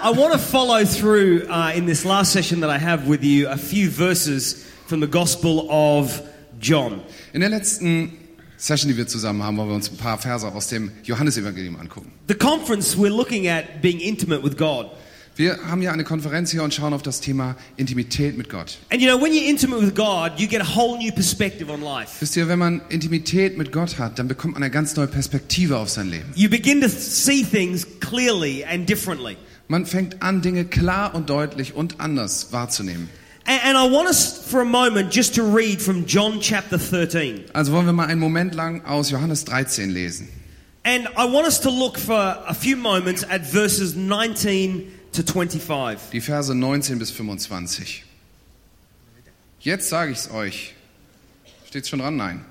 I want to follow through uh, in this last session that I have with you a few verses from the Gospel of John. In der letzten Session, die wir zusammen haben, wollen wir uns ein paar Verse aus dem Johannesevangelium angucken. The conference, we're looking at being intimate with God. Wir haben ja eine Konferenz hier und schauen auf das Thema Intimität mit Gott. And you know, when you're intimate with God, you get a whole new perspective on life. Wisst ihr, wenn man Intimität mit Gott hat, dann bekommt man eine ganz neue Perspektive auf sein Leben. You begin to see things clearly and differently. Man fängt an, Dinge klar und deutlich und anders wahrzunehmen. And, I want us for a moment just to read from John chapter 13. Also wollen wir mal einen Moment lang aus Johannes 13 lesen. And I want us to look for a few moments at verses 19 to 25. Die Verse 19 bis 25. Jetzt sage ich's euch. Steht's schon dran? Nein.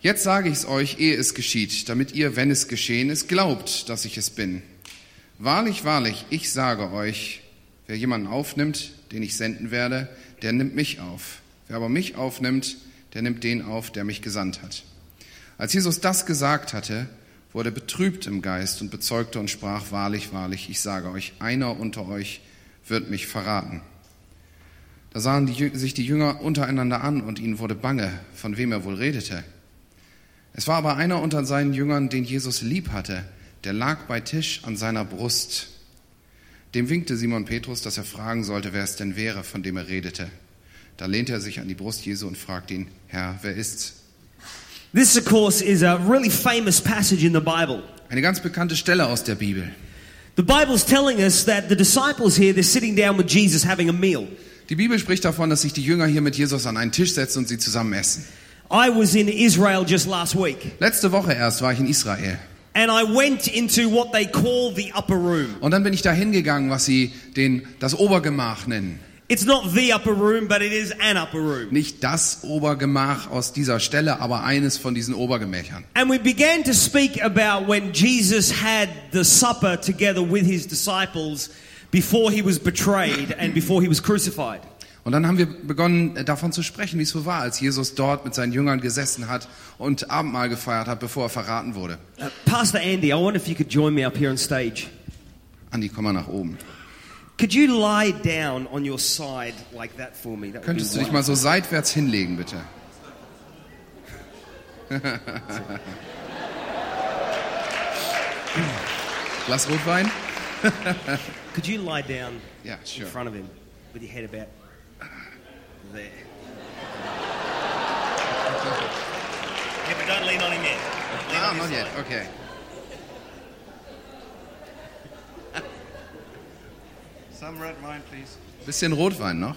Jetzt sage ich's euch, ehe es geschieht, damit ihr, wenn es geschehen ist, glaubt, dass ich es bin. Wahrlich, wahrlich, ich sage euch, wer jemanden aufnimmt, den ich senden werde, der nimmt mich auf. Wer aber mich aufnimmt, der nimmt den auf, der mich gesandt hat. Als Jesus das gesagt hatte, wurde betrübt im Geist und bezeugte und sprach, wahrlich, wahrlich, ich sage euch, einer unter euch wird mich verraten. Da sahen die, sich die Jünger untereinander an und ihnen wurde bange, von wem er wohl redete. Es war aber einer unter seinen Jüngern, den Jesus lieb hatte, der lag bei Tisch an seiner Brust. Dem winkte Simon Petrus, dass er fragen sollte, wer es denn wäre, von dem er redete. Da lehnte er sich an die Brust Jesu und fragte ihn, Herr, wer ist's? This, of course, is a really famous passage in the Bible. Eine ganz bekannte Stelle aus der Bibel. The Bible's telling us that the disciples here, they're sitting down with Jesus having a meal. Die Bibel spricht davon, dass sich die Jünger hier mit Jesus an einen Tisch setzen und sie zusammen essen. I was in Israel just last week, Letzte Woche erst war ich in Israel. And I went into what they call the upper room. Und dann bin ich da hingegangen, was sie den, das Obergemach nennen. It's not the upper room, but it is an upper room. Nicht das Obergemach aus dieser Stelle, aber eines von diesen Obergemächern. And we began to speak about when Jesus had the supper together with his disciples before he was betrayed and before he was crucified. Und dann haben wir begonnen äh, davon zu sprechen, wie es so war, als Jesus dort mit seinen Jüngern gesessen hat und Abendmahl gefeiert hat, bevor er verraten wurde. Uh, Pastor Andy, I wonder if you could join me up here on stage. Andi, komm mal nach oben. Could you lie down on your side like that for me? That Könntest du dich mal so seitwärts hinlegen, bitte? Glas Rotwein? Could you lie down Ja, in sure. front of him with your head about there? yeah, but don't lean on him yet. Lean on his not yet. side. Okay. Some red wine, please. Bisschen Rotwein noch.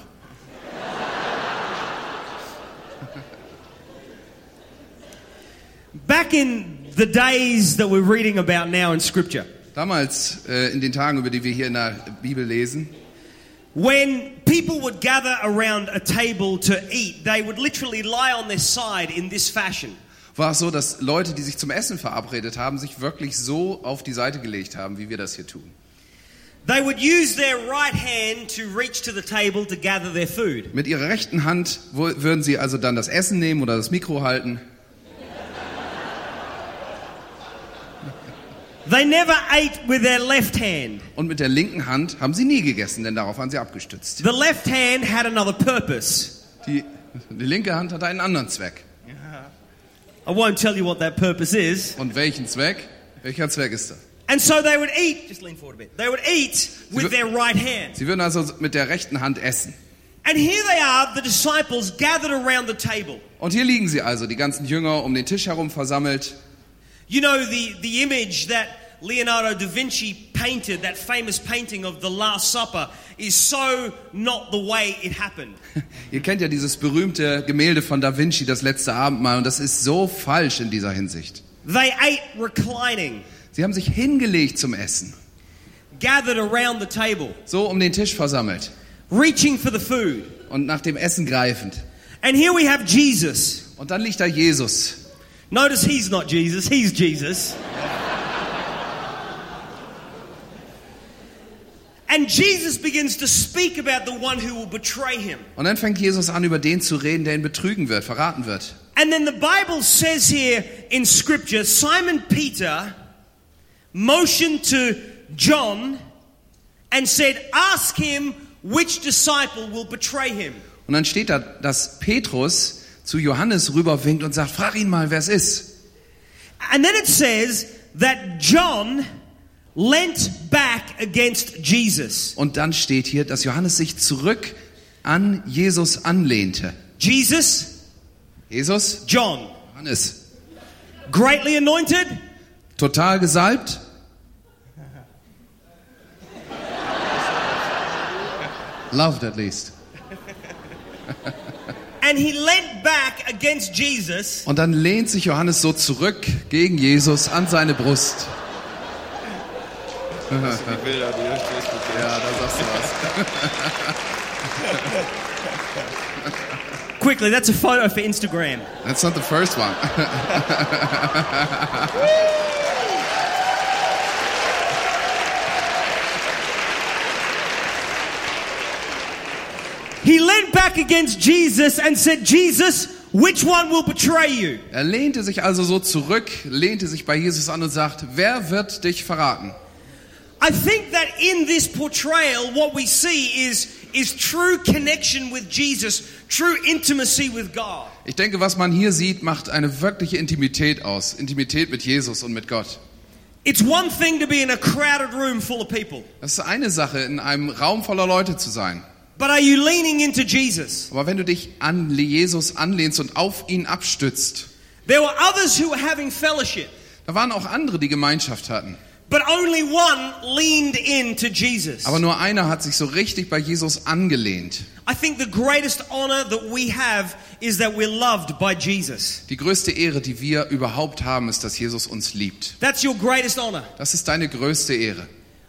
Back in the days that we're reading about now in Scripture, Damals, äh, in den Tagen, über die wir hier in der Bibel lesen, when people would gather around a table to eat, they would literally lie on their side in this fashion. war es so, dass Leute, die sich zum Essen verabredet haben, sich wirklich so auf die Seite gelegt haben, wie wir das hier tun. They would use their right hand to reach to the table to gather their food. Mit ihrer rechten Hand würden sie also dann das Essen nehmen oder das Mikro halten. They never ate with their left hand. Und mit der linken Hand haben sie nie gegessen, denn darauf waren sie abgestützt. The left hand had another purpose. Die, die linke Hand hatte einen anderen Zweck. I won't tell you what that purpose is. Und welchen Zweck? Welcher Zweck ist das? And so they would eat, just lean forward a bit. They would eat with their right hand. Sie würden also mit der rechten Hand essen. And here they are, the disciples gathered around the table. Und hier liegen sie also, die ganzen Jünger um den Tisch herum versammelt. You know the, the image that Leonardo da Vinci painted, that famous painting of the Last Supper, is so not the way it happened. Ihr kennt ja dieses berühmte Gemälde von Da Vinci, das letzte Abendmahl, und das ist so falsch in dieser Hinsicht. They ate reclining, Sie haben sich hingelegt zum Essen, gathered around the table, so um den Tisch versammelt reaching for the food. und nach dem Essen greifend. And here we have Jesus. Und dann liegt da Jesus. Notice he's not Jesus, he's Jesus. And Jesus begins to speak about the one who will betray him. Und dann fängt Jesus an, über den zu reden, der ihn betrügen wird, verraten wird. And then the Bible says here in Scripture Simon Peter motioned to John and said, Ask him which disciple will betray him. Und dann steht da, dass Petrus zu Johannes rüberwinkt und sagt, frag ihn mal, wer es ist. And then it says that John leant back against Jesus. Und dann steht hier, dass Johannes sich zurück an Jesus anlehnte. Jesus, Jesus, John, Johannes, greatly anointed, total gesalbt, loved at least. Und dann lehnt sich Johannes so zurück gegen Jesus an seine Brust. Die Bilder, die. Ja, da sagst du was. Quickly, that's a photo for Instagram. That's not the first one. He leant back against Jesus and said, Jesus, which one will betray you? Er lehnte sich also so zurück, lehnte sich bei Jesus an und sagt, wer wird dich verraten? I think that in this portrayal, what we see is, is true connection with Jesus, true intimacy with God. Ich denke, was man hier sieht, macht eine wirkliche Intimität aus. Intimität mit Jesus und mit Gott. It's one thing to be in a crowded room full of people, Das ist eine Sache, in einem Raum voller Leute zu sein. But are you leaning into Jesus? Aber wenn du dich an Jesus anlehnst und auf ihn abstützt, There were others who were having fellowship, da waren auch andere, die Gemeinschaft hatten. but only one leaned into Jesus. Aber nur einer hat sich so richtig bei Jesus angelehnt. I think the greatest honor that we have is that we're loved by Jesus. Die größte Ehre, die wir überhaupt haben, ist, dass Jesus uns liebt. That's your greatest honor. Das ist deine größte Ehre.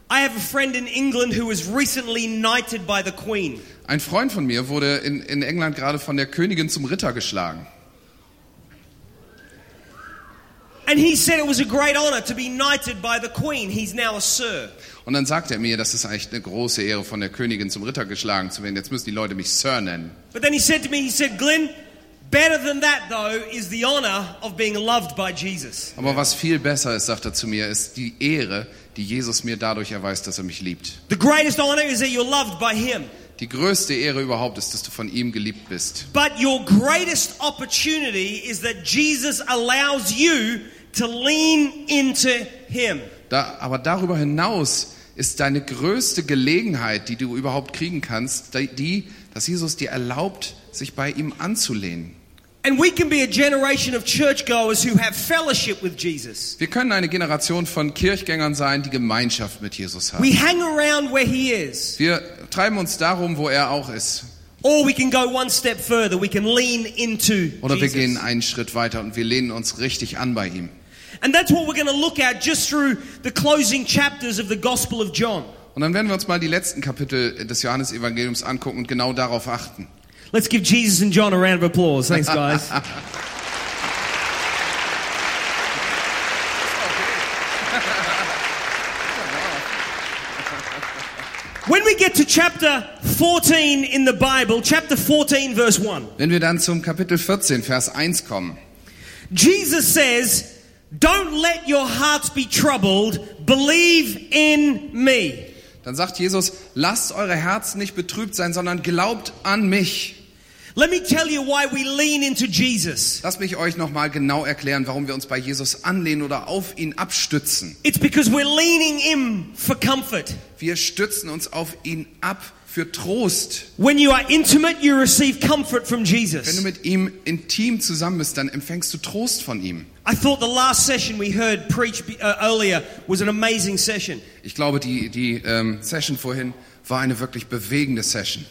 I have a friend in England who was recently knighted by the Queen. Ein Freund von mir wurde in, in England gerade von der Königin zum Ritter geschlagen. And he said it was a great honor to be knighted by the Queen. He's now a Sir. Und dann sagt er mir, das ist echt eine große Ehre, von der Königin zum Ritter geschlagen zu werden. Jetzt müssen die Leute mich Sir nennen. But then he said to me, he said, Glenn, better than that though is the honor of being loved by Jesus. Aber was viel besser ist, sagt er zu mir, ist die Ehre, die Jesus mir dadurch erweist, dass er mich liebt. The greatest honor is that you're loved by him. Die größte Ehre überhaupt ist, dass du von ihm geliebt bist. But your greatest opportunity is that Jesus allows you to lean into him. Da, aber darüber hinaus ist deine größte Gelegenheit, die du überhaupt kriegen kannst, die- die, dass Jesus dir erlaubt, sich bei ihm anzulehnen. And we can be a generation of churchgoers who have fellowship with Jesus. Wir können eine Generation von Kirchgängern sein, die Gemeinschaft mit Jesus haben. We hang around where he is. Wir treiben uns darum, wo er auch ist. Or we can go one step further. We can lean into Oder wir gehen einen Schritt weiter und wir lehnen uns richtig an bei ihm. And that's what we're going to look at just through the closing chapters of the Gospel of John. Und dann werden wir uns mal die letzten Kapitel des Johannesevangeliums angucken und genau darauf achten. Let's give Jesus and John a round of applause. Thanks, guys. When we get to chapter 14 in the Bible, chapter 14, verse 1, Wenn wir dann zum Kapitel 14, Vers 1 kommen, Jesus says, Don't let your hearts be troubled, believe in me. dann sagt Jesus, lasst eure Herzen nicht betrübt sein, sondern glaubt an mich. Let me tell you why we lean into Jesus. Lasst mich euch nochmal genau erklären, warum wir uns bei Jesus anlehnen oder auf ihn abstützen. It's because we're leaning in for comfort. Wir stützen uns auf ihn ab für Trost. When you are intimate, you receive comfort from Wenn du Jesus. mit ihm intim zusammen bist, dann empfängst du Trost von ihm. I thought the last session we heard preached uh, earlier was an amazing session. Ich glaube, die, die ähm, Session vorhin war eine wirklich bewegende Session.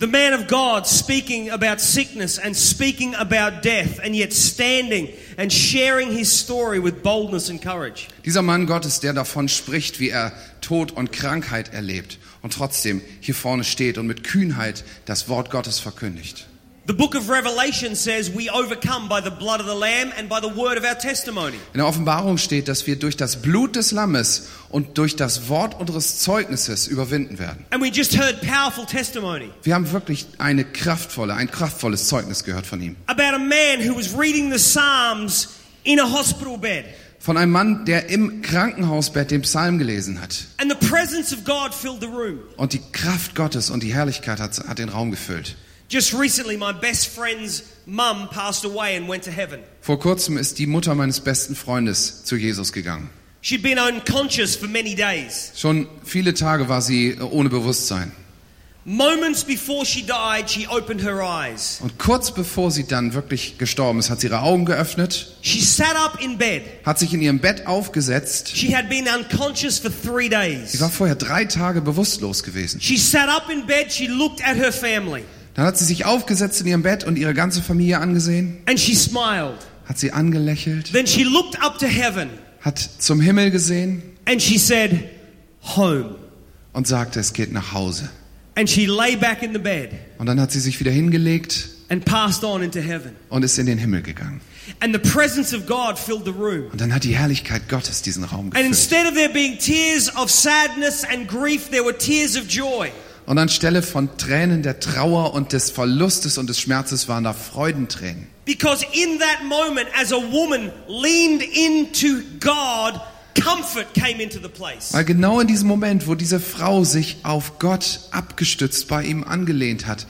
The man of God speaking about sickness and speaking about death, and yet standing and sharing his story with boldness and courage. Dieser Mann Gottes, der davon spricht, wie er Tod und Krankheit erlebt und trotzdem hier vorne steht und mit Kühnheit das Wort Gottes verkündigt. The book of Revelation says we overcome by the blood of the Lamb and by the word of our testimony. In der Offenbarung steht, dass wir durch das Blut des Lammes und durch das Wort unseres Zeugnisses überwinden werden. And we just heard powerful testimony Wir haben wirklich eine kraftvolle, ein kraftvolles Zeugnis gehört von ihm. about a man who was reading the Psalms in a hospital bed. von einem Mann, der im Krankenhausbett den Psalm gelesen hat. And the presence of God filled the room. Und die Kraft Gottes und die Herrlichkeit hat, hat den Raum gefüllt. Just recently, my best friend's mum passed away and went to heaven. Vor kurzem ist die Mutter meines besten Freundes zu Jesus gegangen. She'd been unconscious for many days. Schon viele Tage war sie äh, ohne Bewusstsein. Moments before she died, she opened her eyes. Und kurz bevor sie dann wirklich gestorben ist, hat sie ihre Augen geöffnet, She sat up in bed. hat sich in ihrem Bett aufgesetzt. She had been unconscious for three Sie days. war vorher drei Tage bewusstlos gewesen. She sat up in bed, she looked at her family, Dann hat sie sich aufgesetzt in ihrem Bett und ihre ganze Familie angesehen, and she smiled. hat sie angelächelt, Then she looked up to heaven, hat zum Himmel gesehen and she said, Home. und sagte, es geht nach Hause. And she lay back in the bed Und dann hat sie sich wieder hingelegt and passed on into heaven. und ist in den Himmel gegangen. And the presence of God filled the room. Und dann hat die Herrlichkeit Gottes diesen Raum And gefüllt. instead of there being tears of sadness and grief, there were tears of joy. Und anstelle von Tränen der Trauer und des Verlustes und des Schmerzes waren da Freudentränen. Because in that moment, as a woman leaned into God, comfort came into the place. Weil genau in diesem Moment, wo diese Frau sich auf Gott abgestützt bei ihm angelehnt hat,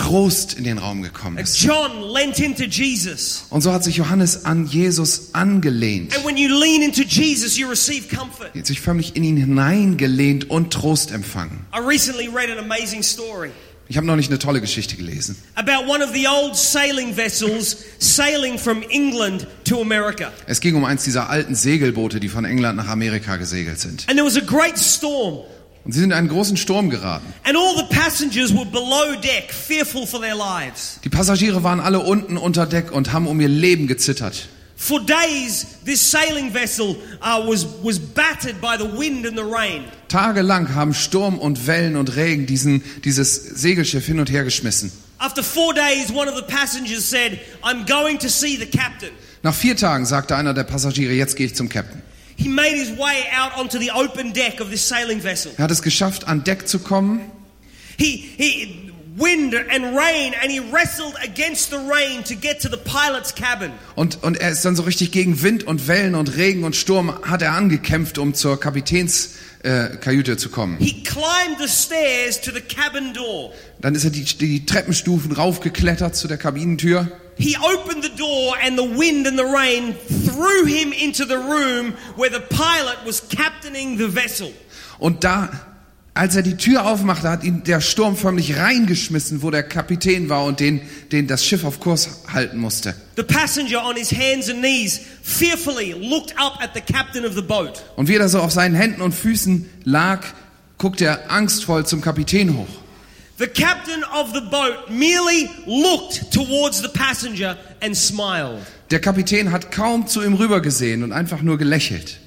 Trost in den Raum gekommen ist. John leant into Jesus. Und so hat sich Johannes an Jesus angelehnt. And when you lean into Jesus, you receive comfort. Er hat sich förmlich in ihn hineingelehnt und Trost empfangen. I recently read an amazing story Ich habe noch nicht eine tolle Geschichte gelesen. about one of the old sailing vessels sailing from England to America. Es ging um eins dieser alten Segelboote, die von England nach Amerika gesegelt sind. And there was a great storm. Und sie sind in einen großen Sturm geraten. And all the passengers were below deck, fearful for their lives. Die Passagiere waren alle unten unter Deck und haben um ihr Leben gezittert. For days, this sailing vessel uh, was, was battered by the wind and the rain. Tagelang haben Sturm und Wellen und Regen diesen, dieses Segelschiff hin und her geschmissen. After four days, one of the passengers said, I'm going to see the captain. Nach vier Tagen sagte einer der Passagiere, jetzt gehe ich zum Captain. He made his way out onto the open deck of this sailing vessel. Er hat es geschafft, an Deck zu kommen. He, he, wind and rain, and he wrestled against the rain to get to the pilot's cabin. Und, und er ist dann so richtig gegen Wind und Wellen und Regen und Sturm hat er angekämpft, um zur Kapitänskajüte äh, zu kommen. He climbed the stairs to the cabin door. Dann ist er die, die Treppenstufen raufgeklettert zu der Kabinentür. He opened the door, and the wind and the rain threw him into the room where the pilot was captaining the vessel. Und da, als er die Tür aufmachte, hat ihn der Sturm förmlich reingeschmissen, wo der Kapitän war und den, den das Schiff auf Kurs halten musste. The passenger on his hands and knees fearfully looked up at the captain of the boat. Und wie er so auf seinen Händen und Füßen lag, guckte er angstvoll zum Kapitän hoch. The captain of the boat merely looked towards the passenger and smiled. Der Kapitän hat kaum zu ihm rübergesehen und einfach nur gelächelt.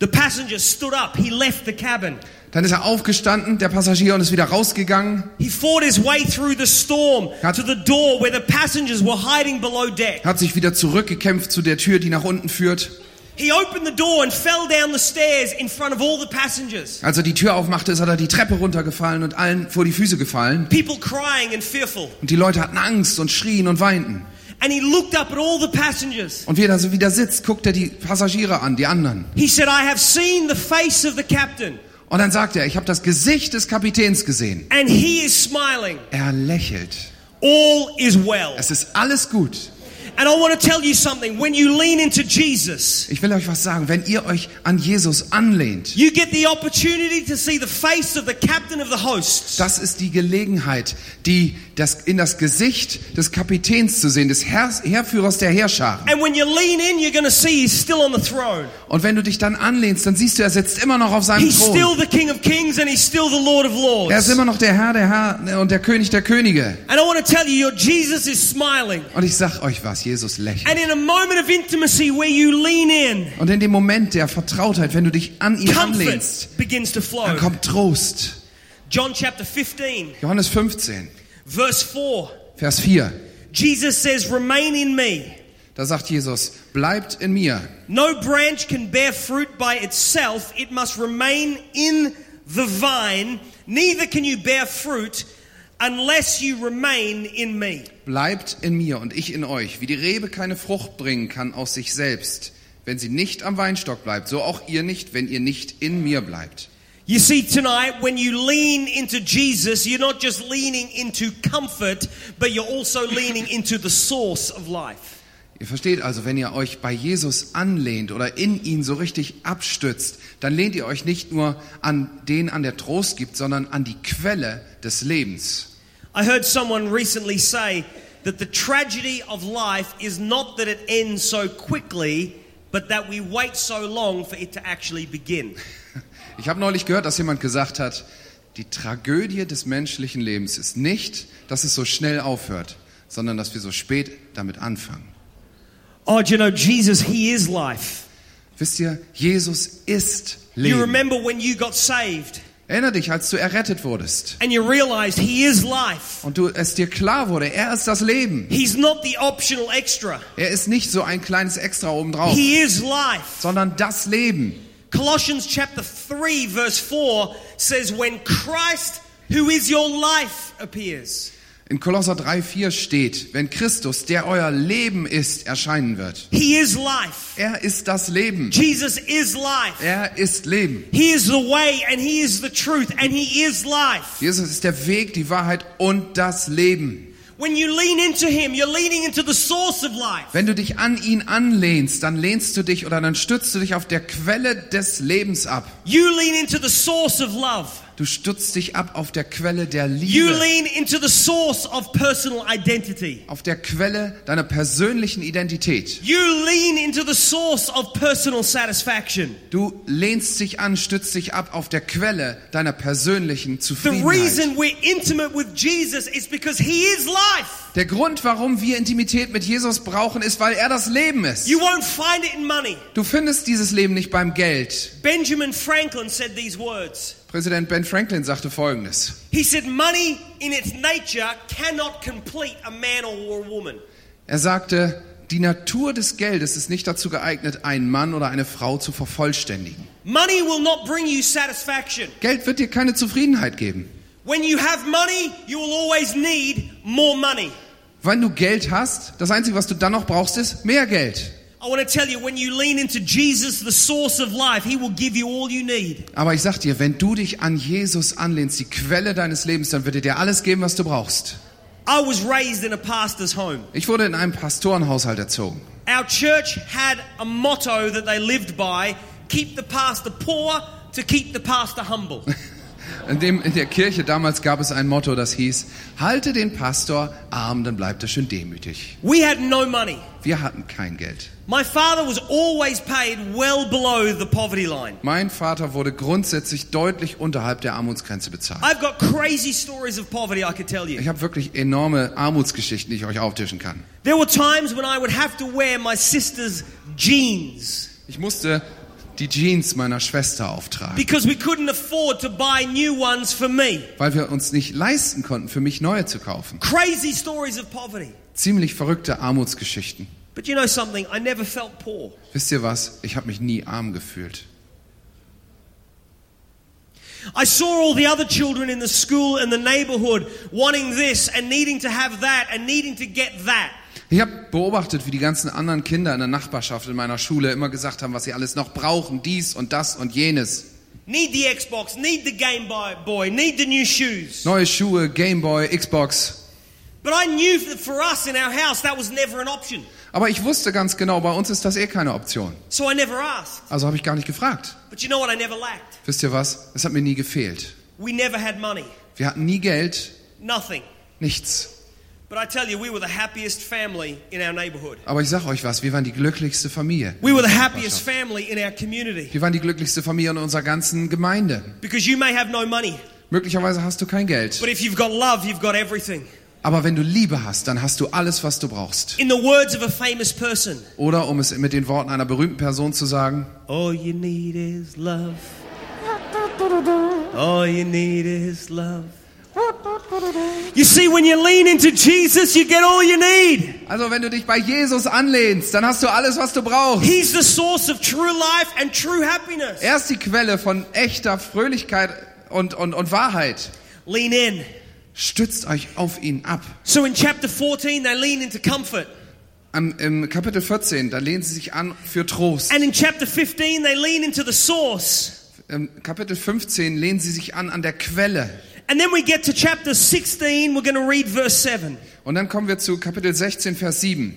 The passenger stood up. He left the cabin. Dann ist er aufgestanden, der Passagier, und ist wieder rausgegangen, He fought his way through the storm Hat- to the door where the passengers were hiding below deck. hat sich wieder zurückgekämpft zu der Tür, die nach unten führt. He opened the door and fell down the stairs in front of all the passengers. Als er die Tür aufmachte, ist er da die Treppe runtergefallen und allen vor die Füße gefallen. People crying and fearful. Und die Leute hatten Angst und schrien und weinten. And he looked up at all the passengers. Und wie er da so wieder sitzt, guckt er die Passagiere an, die anderen. He said, I have seen the face of the captain, Und dann sagt er, ich habe das Gesicht des Kapitäns gesehen. and he is smiling. Er lächelt. All is well. Es ist alles gut. And I want to tell you something. When you lean into Jesus, Ich will euch was sagen. Wenn ihr euch an Jesus anlehnt, you get the opportunity to see the face of the captain of the hosts. das ist die Gelegenheit, die, das, in das Gesicht des Kapitäns zu sehen, des Herr, Heerführers der Heerscharen. And when you lean in, you're going to see he's still on the throne. Und wenn du dich dann anlehnst, dann siehst du, er sitzt immer noch auf seinem He's Thron. King Kings Er ist immer noch der Herr, der Herr und der König der Könige. And I want to tell you, your Jesus is smiling. Und ich sag euch was, Jesus lächelt. And in a moment of intimacy where you lean in, Und in dem Moment der Vertrautheit, wenn du dich an ihn anlehnst, dann kommt Trost. John chapter 15, Johannes 15, verse 4. Vers 4. Jesus says, Remain in me. Da sagt Jesus, bleibt in mir. No branch can bear fruit by itself, it must remain in the vine. Neither can you bear fruit unless you remain in me. Bleibt in mir und ich in euch. Wie die Rebe keine Frucht bringen kann aus sich selbst, wenn sie nicht am Weinstock bleibt, so auch ihr nicht, wenn ihr nicht in mir bleibt. You see, tonight, when you lean into Jesus, you're not just leaning into comfort, but you're also leaning into the source of life. Ihr versteht also, wenn ihr euch bei Jesus anlehnt oder in ihn so richtig abstützt, dann lehnt ihr euch nicht nur an den an, der Trost gibt, sondern an die Quelle des Lebens. I heard someone recently say that the tragedy of life is not that it ends so quickly, but that we wait so long for it to actually begin. Ich habe neulich gehört, dass jemand gesagt hat, die Tragödie des menschlichen Lebens ist nicht, dass es so schnell aufhört, sondern dass wir so spät damit anfangen. Oh, you know, Jesus, He is life. Wisst ihr, Jesus ist You Leben. remember when you got saved Erinner dich, als du errettet wurdest and you realized He is life. und du es dir klar wurde, er ist das Leben. He's not the optional extra. Er ist nicht so ein kleines Extra obendrauf, He is life. sondern das Leben. Colossians chapter 3 verse 4 says when Christ who is your life appears. In Kolosser 3,4 steht, wenn Christus, der euer Leben ist, erscheinen wird. He is life. Er ist das Leben. Jesus is life. Er ist Leben. He is the way and he is the truth and he is life. Jesus ist der Weg, die Wahrheit und das Leben. Wenn du dich an ihn anlehnst, dann lehnst du dich oder dann stützt du dich auf der Quelle des Lebens ab. You lean into the source of love. Du stützt dich ab auf der Quelle der You Liebe, lean into the source of personal identity. auf der Quelle deiner persönlichen Identität. You lean into the source of personal satisfaction. Du lehnst dich an, stützt dich ab auf der Quelle deiner persönlichen The Zufriedenheit. reason we're intimate with Jesus is because he is life. Der Grund, warum wir Intimität mit Jesus brauchen, ist, weil er das Leben ist. You won't find it in money. Du findest dieses Leben nicht beim Geld. Benjamin Franklin said these words. Präsident Ben Franklin sagte Folgendes. He said, Money in its nature cannot complete a man or a woman. Er sagte, die Natur des Geldes ist nicht dazu geeignet, einen Mann oder eine Frau zu vervollständigen. Money will not bring you satisfaction. Geld wird dir keine Zufriedenheit geben. When you have money, you will always need more money. Wenn du Geld hast, das Einzige, was du dann noch brauchst, ist mehr Geld. I want to tell you, when you lean into Jesus, the source of life, He will give you all you need. Aber ich sag dir, wenn du dich an Jesus anlehnst, die Quelle deines Lebens, dann wird er dir alles geben, was du brauchst. I was raised in a pastor's home. Ich wurde in einem Pastorenhaushalt erzogen. Our church had a motto that they lived by keep the pastor poor to keep the pastor humble. In, dem, in der Kirche damals gab es ein Motto, das hieß, halte den Pastor arm, dann bleibt er schön demütig. We had no money. Wir hatten kein Geld. My father was always paid well below the poverty line. Mein Vater wurde grundsätzlich deutlich unterhalb der Armutsgrenze bezahlt. I've got crazy stories of poverty I could tell you. Ich habe wirklich enorme Armutsgeschichten, die ich euch auftischen kann. There were times when I would have to wear my sister's jeans Ich musste die Jeans meiner Schwester auftragen, because we couldn't afford to buy new ones for me. weil wir uns nicht leisten konnten, für mich neue zu kaufen. Crazy stories of poverty. Ziemlich verrückte Armutsgeschichten. But you know something? I never felt poor. Wisst ihr was? Ich habe mich nie arm gefühlt. I saw all the other children in the school and the neighborhood wanting this and needing to have that and needing to get that. Ich habe beobachtet, wie die ganzen anderen Kinder in der Nachbarschaft in meiner Schule immer gesagt haben, was sie alles noch brauchen, dies und das und jenes. Need the Xbox, need the Game Boy, boy, need the new shoes. Neue Schuhe, Gameboy, Xbox. But I knew that for us in our house that was never an option. Aber ich wusste ganz genau, bei uns ist das eh keine Option. So I never asked. Also habe ich gar nicht gefragt. But you know what I never lacked? Wisst ihr was? Es hat mir nie gefehlt. We never had money. Wir hatten nie Geld, Nothing. nichts. But I tell you, we were the happiest family in our neighborhood. Aber ich sag euch was, wir waren die glücklichste Familie. We were the happiest family in our community. Wir waren die glücklichste Familie in unserer ganzen Gemeinde. Because you may have no money, Möglicherweise hast du kein Geld. but if you've got love, you've got everything. Aber wenn du Liebe hast, dann hast du alles, was du brauchst. In the words of a famous person, Oder um es mit den Worten einer berühmten Person zu sagen, all you need is love. All you need is love. You see, when you lean into Jesus, you get all you need. also wenn du dich bei Jesus anlehnst, dann hast du alles, was du brauchst. He's the source of true life and true happiness. Er ist die Quelle von echter Fröhlichkeit und, und, und Wahrheit. Lean in. Stützt euch auf ihn ab. So in chapter 14, they lean into comfort. Am, Im Kapitel 14, da lehnen sie sich an für Trost. And in chapter 15, they lean into the source. Im Kapitel 15 lehnen sie sich an an der Quelle. And then we get to chapter 16, we're going to read verse 7. Und dann kommen wir zu Kapitel 16, Vers 7.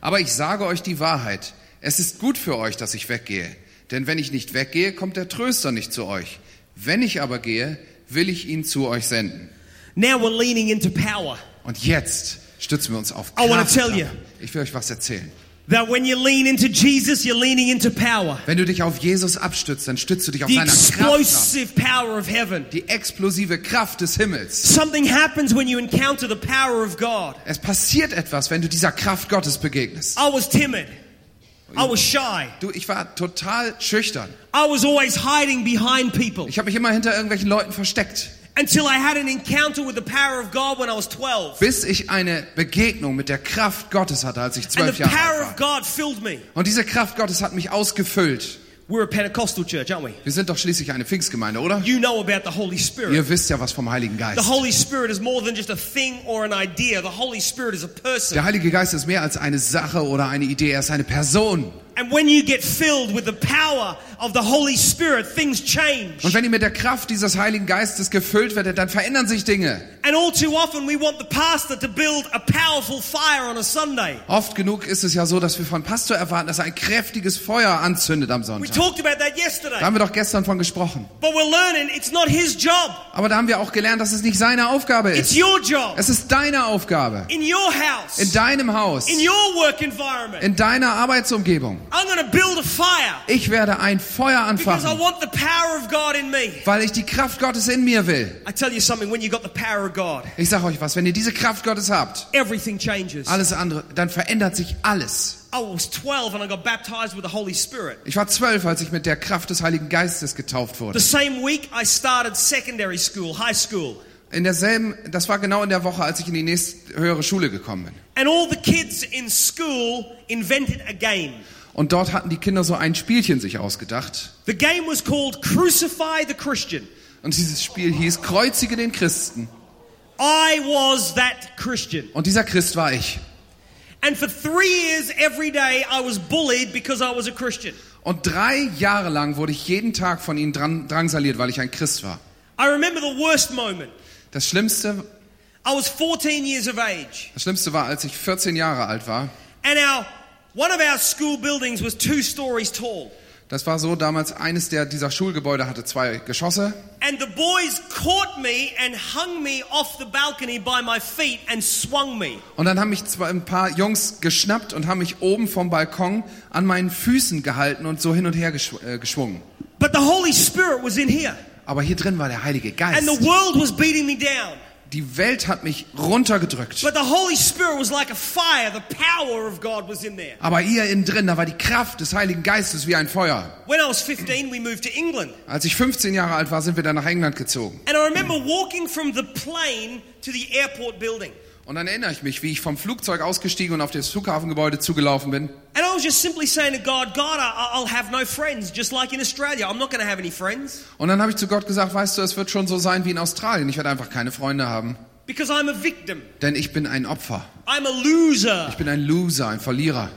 Aber ich sage euch die Wahrheit. Es ist gut für euch, dass ich weggehe. Denn wenn ich nicht weggehe, kommt der Tröster nicht zu euch. Wenn ich aber gehe, will ich ihn zu euch senden. Now we're leaning into power. Und jetzt stützen wir uns auf I wanna Kraft tell you. Ich will euch was erzählen. That when you lean into Jesus, you're leaning into power. Wenn du dich auf Jesus abstützt, dann stützt du dich auf The seine Kraft explosive power of heaven. Die explosive Kraft des Himmels. Something happens when you encounter the power of God. Es passiert etwas, wenn du dieser Kraft Gottes begegnest. I was timid. I was shy. Du, ich war total schüchtern. I was always hiding behind people Ich habe mich immer hinter irgendwelchen Leuten versteckt, until I had an encounter with the power of God when I was 12. bis ich eine Begegnung mit der Kraft Gottes hatte, als ich And zwölf the Jahre power alt of war. God filled me. Und diese Kraft Gottes hat mich ausgefüllt. We're a Pentecostal church, aren't we? Wir sind doch schließlich eine Pfingstgemeinde, oder? You know about the Holy Spirit. Ihr wisst ja was vom Heiligen The Geist. Holy Spirit is more than just a thing or an idea. The Holy Spirit is a person. Der Heilige Geist ist mehr als eine Sache oder eine Idee, er ist eine Person. And when you get filled with the power of the Holy Spirit, things change. Und wenn ihr mit der Kraft dieses Heiligen Geistes gefüllt werdet, dann verändern sich Dinge. And all too often, we want the pastor to build a powerful fire on a Sunday. Oft genug ist es ja so, dass wir von Pastor erwarten, dass er ein kräftiges Feuer anzündet am We Sonntag. talked about that Da yesterday. haben wir doch gestern von gesprochen. But we're learning it's not his job, Aber da haben wir auch gelernt, dass es nicht seine Aufgabe it's ist. your job. Es ist deine Aufgabe. In your house, In deinem Haus. in your work environment. In deiner Arbeitsumgebung. I'm to build a fire Ich werde ein Feuer because I anfachen, want the power of God in me. weil ich die Kraft Gottes in mir will. I tell you something, when you got the power of God, Ich sage euch was, wenn ihr diese Kraft Gottes habt, everything changes. alles andere, dann verändert sich alles. I was 12 and I got baptized with the Holy Spirit. Ich war zwölf, als ich mit der Kraft des Heiligen Geistes getauft The wurde. same week, I started secondary school, high school. In derselben, das war genau in der Woche, als ich in die nächste höhere Schule gekommen bin. And all the kids in school invented a game. Und dort hatten die Kinder so ein Spielchen sich ausgedacht. The game was called Crucify the Christian. Und dieses Spiel hieß Kreuzige den Christen. I was that Christian. Und dieser Christ war ich. And for three years, every day, I was bullied because I was a Christian. Und drei Jahre lang wurde ich jeden Tag von ihnen dran, drangsaliert, weil ich ein Christ war. I remember the worst moment. Das Schlimmste, I was 14 years of age. das Schlimmste war, als ich 14 Jahre alt war. And our, one of our school buildings was two stories tall. Das war so, damals eines der, dieser Schulgebäude hatte zwei Geschosse. And the boys caught me and hung me off the balcony by my feet and swung me. Und dann haben mich zwei, ein paar Jungs geschnappt und haben mich oben vom Balkon an meinen Füßen gehalten und so hin und her geschw äh, geschwungen. But the Holy Spirit was in here. Aber hier drin war der Heilige And the Geist. world was beating me down. Die Welt hat mich runtergedrückt. But the Holy Spirit was like a fire. The power of God was in there. Aber hier innen drin, da war die Kraft des Heiligen Geistes wie ein Feuer. When I was 15, we moved to England. Als ich 15 Jahre alt war, sind wir dann nach England gezogen. And I remember walking from the plane to the airport building. Und dann erinnere ich mich, wie ich vom Flugzeug ausgestiegen und auf das Flughafengebäude zugelaufen bin. And I was just simply saying to God, God, I'll have no friends, just like in Australia. I'm not going to have any friends Und dann habe ich zu Gott gesagt, weißt du, es wird schon so sein wie in Australien. Ich werde einfach keine Freunde haben. because I'm a victim. Denn ich bin ein Opfer. I'm a loser. Ich bin ein Loser, ein Verlierer.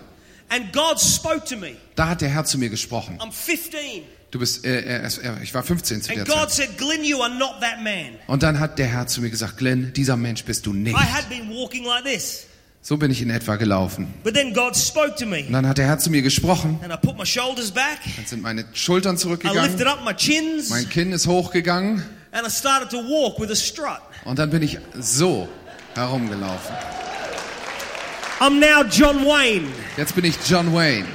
And God spoke to me. Da hat der Herr zu mir gesprochen. I'm 15. Du bist, äh, er, er, ich war 15 zu der Zeit. said, Glenn, you are not that man. Und dann hat der Herr zu mir gesagt, Glenn, dieser Mensch bist du nicht. I had been walking like this. So bin ich in etwa gelaufen. But then God spoke to Und me. dann hat der Herr zu mir gesprochen. And I put my shoulders back. Dann sind meine Schultern I zurückgegangen. lifted up my chins. Mein Kinn ist hochgegangen. And I started to walk with a strut. Und dann bin ich so herumgelaufen. Jetzt bin ich John Wayne.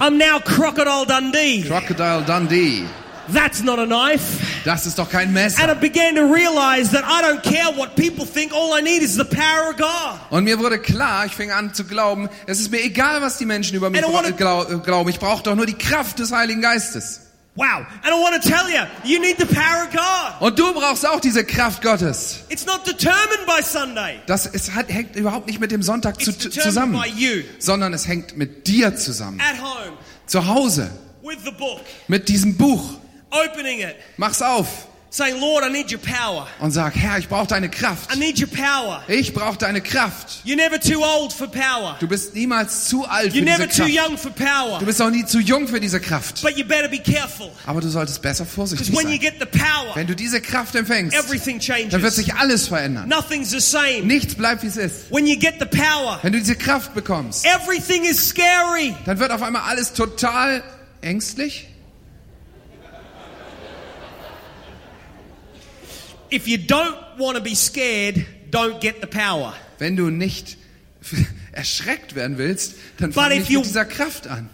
I'm now Crocodile Dundee. Crocodile Dundee. That's not a knife. Das ist doch kein And I Messer. began to realize that I don't care what people think. All I need is the power of God. Und mir wurde klar, ich fing an zu glauben, es ist mir egal, was die Menschen über mich glauben. Ich brauche doch nur die Kraft des Heiligen Geistes. Wow. And I want to tell you, you need the power of God. Und du brauchst auch diese Kraft Gottes. It's not determined by Sunday. Das ist, hat, hängt überhaupt nicht mit dem Sonntag zu, zusammen, by you sondern es hängt mit dir zusammen. at home Zu Hause, with the book, mit diesem Buch. opening it, Mach's auf. Saying, Lord, I need your power. und sag, Herr, ich brauche deine Kraft. I need your power. Ich brauche deine Kraft. You're never too old for power. Du bist niemals zu alt für You're diese never too Kraft. young for power. Du bist auch nie zu jung für diese Kraft. But you better be careful. Aber du solltest besser vorsichtig when you sein. get the power, Wenn du diese Kraft empfängst, everything dann wird changes. sich alles verändern. Nothing's the same. Nichts bleibt, wie es ist. When you get the power, Wenn du diese Kraft bekommst, everything is scary. dann wird auf einmal alles total ängstlich. If you don't want to be scared, don't get the power. Wenn du nicht erschreckt werden willst, dann But fang if nicht you- mit dieser Kraft an.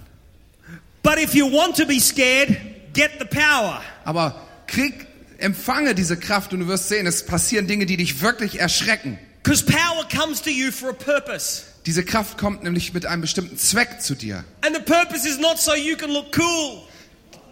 But if you want to be scared, get the power. Aber krieg, empfange diese Kraft und du wirst sehen, es passieren Dinge, die dich wirklich erschrecken. Because power comes to you for a purpose. Diese Kraft kommt nämlich mit einem bestimmten Zweck zu dir. And the purpose is not so you can look cool,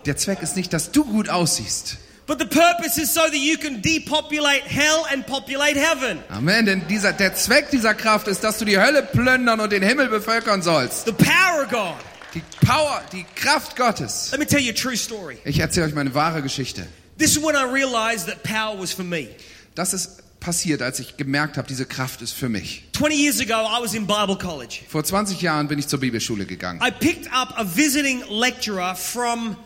Der Zweck ist nicht, dass du gut aussiehst. But the purpose is so that you can depopulate hell and populate heaven. Amen. Denn dieser, der Zweck dieser Kraft ist, dass du die Hölle plündern und den Himmel bevölkern sollst. The power of God. Die Power, die Kraft Gottes. Let me tell you a true story. Ich erzähle euch meine wahre Geschichte. This is when I realized that power was for me. Das ist passiert, als ich gemerkt habe, diese Kraft ist für mich. 20 years ago, I was in Bible college. Vor 20 Jahren bin ich zur Bibelschule gegangen. I picked up a visiting lecturer from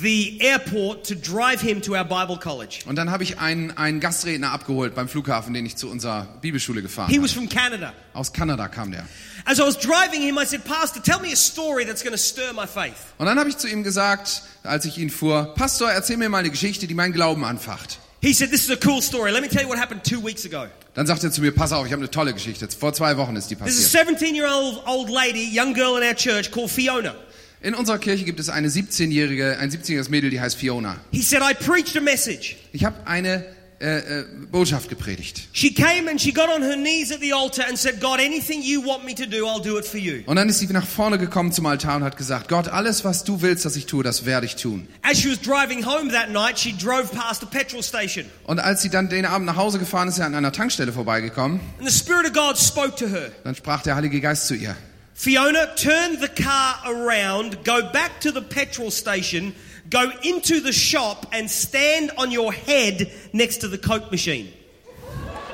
the airport to drive him to our Bible college. Und dann habe ich einen, einen Gastredner abgeholt beim Flughafen, den ich zu unserer Bibelschule gefahren He habe. was from Canada. Aus Kanada kam der. As I was driving him, I said, Pastor, tell me a story that's going to stir my faith. Und dann habe ich zu ihm gesagt, als ich ihn fuhr, Pastor, erzähl mir mal eine Geschichte, die meinen Glauben anfacht. He said, This is a cool story. Let me tell you what happened two weeks ago. Dann sagt er zu mir, pass auf, ich habe eine tolle Geschichte. Vor zwei Wochen ist die There's a passiert. 17 year old old lady, young girl in our church called Fiona. In unserer Kirche gibt es eine 17-jährige, ein 17-jähriges Mädel, die heißt Fiona. He said, I preached a message. Ich habe eine äh, äh, Botschaft gepredigt. She came and she got on her knees at the altar and said, God, anything you want me to do, I'll do it for you. Und dann ist sie nach vorne gekommen zum Altar und hat gesagt, Gott, alles, was du willst, dass ich tue, das werde ich tun. As she was driving home that night, she drove past a petrol station. Und als sie dann den Abend nach Hause gefahren ist, ist sie an einer Tankstelle vorbeigekommen. And the Spirit of God spoke to her. Dann sprach der Heilige Geist zu ihr. Fiona, turn the car around, go back to the petrol station, go into the shop, and stand on your head next to the Coke machine.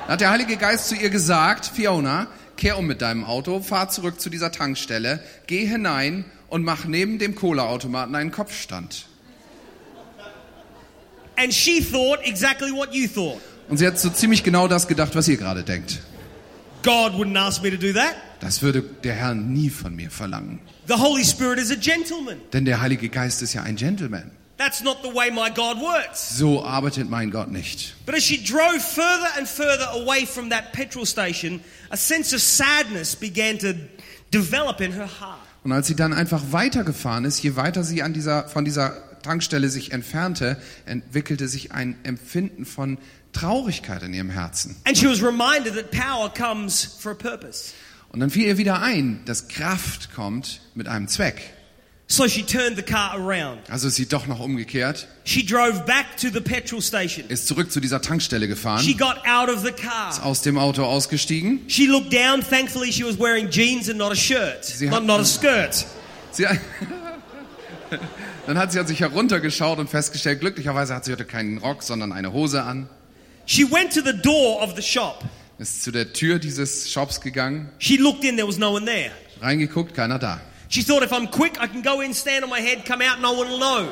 Da hat der Heilige Geist zu ihr gesagt, Fiona, kehr um mit deinem Auto, fahr zurück zu dieser Tankstelle, geh hinein und mach neben dem Cola-Automaten einen Kopfstand. And she thought exactly what you thought. Und sie hat so ziemlich genau das gedacht, was ihr gerade denkt. God wouldn't ask me to do that. Das würde der Herr nie von mir verlangen. The Holy Spirit is a gentleman. Denn der Heilige Geist ist ja ein Gentleman. That's not the way my God works. So arbeitet mein Gott nicht. But as she drove further and further away from that petrol station, a sense of sadness began to develop in her heart. Und als sie dann einfach weitergefahren ist, je weiter sie an dieser, von dieser Tankstelle sich entfernte, entwickelte sich ein Empfinden von Traurigkeit in ihrem Herzen. And she was reminded that power comes for a purpose. Und dann fiel ihr wieder ein, dass Kraft kommt mit einem Zweck. So she turned the car around. Also ist sie doch noch umgekehrt, She drove back to the petrol station. ist zurück zu dieser Tankstelle She gefahren, got out of the car. aus dem Auto ausgestiegen. She looked down. Thankfully, she was wearing jeans and not a shirt, Sie not, hat- not a skirt. Sie, dann hat sie an sich heruntergeschaut und festgestellt, glücklicherweise hat sie heute keinen Rock, sondern eine Hose an. She went to the door of the shop. Ist zu der Tür dieses Shops gegangen, She looked in. There was no one there. reingeguckt, keiner da. She thought, if I'm quick, I can go in, stand on my head, come out, no one will know.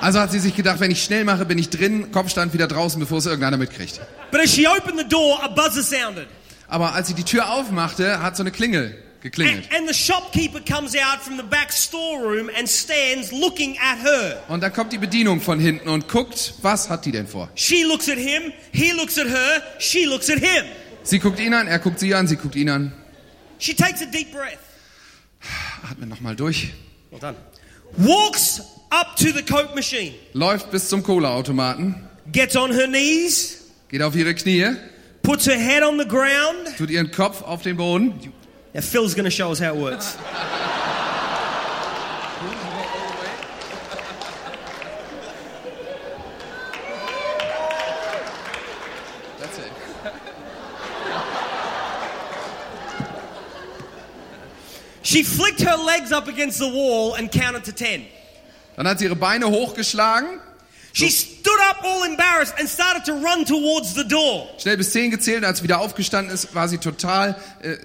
Also hat sie sich gedacht, wenn ich schnell mache, bin ich drin, Kopfstand wieder draußen, bevor es irgendeiner mitkriegt. But as she opened the door, a buzzer sounded. Aber als sie die Tür aufmachte, hat so eine Klingel geklingelt. and the shopkeeper comes out from the back storeroom and stands looking at her. Und dann kommt die Bedienung von hinten und guckt, was hat die denn vor? She looks at him, he looks at her, she looks at him. Sie guckt ihn an, er guckt sie an, sie guckt ihn an. She takes a deep breath. Atmet nochmal durch. Well done. Walks up to the Coke machine, Läuft bis zum Cola-Automaten, gets on her knees, geht auf ihre Knie, puts her head on the ground. tut ihren Kopf auf den Boden. Now, Phil's going to show us how it works. That's it. She flicked her legs up against the wall and counted to ten. Dann hat sie ihre Beine hochgeschlagen, She stood up all embarrassed and started to run towards the door. Schnell bis zehn gezählt, als sie wieder aufgestanden ist, war sie total, äh,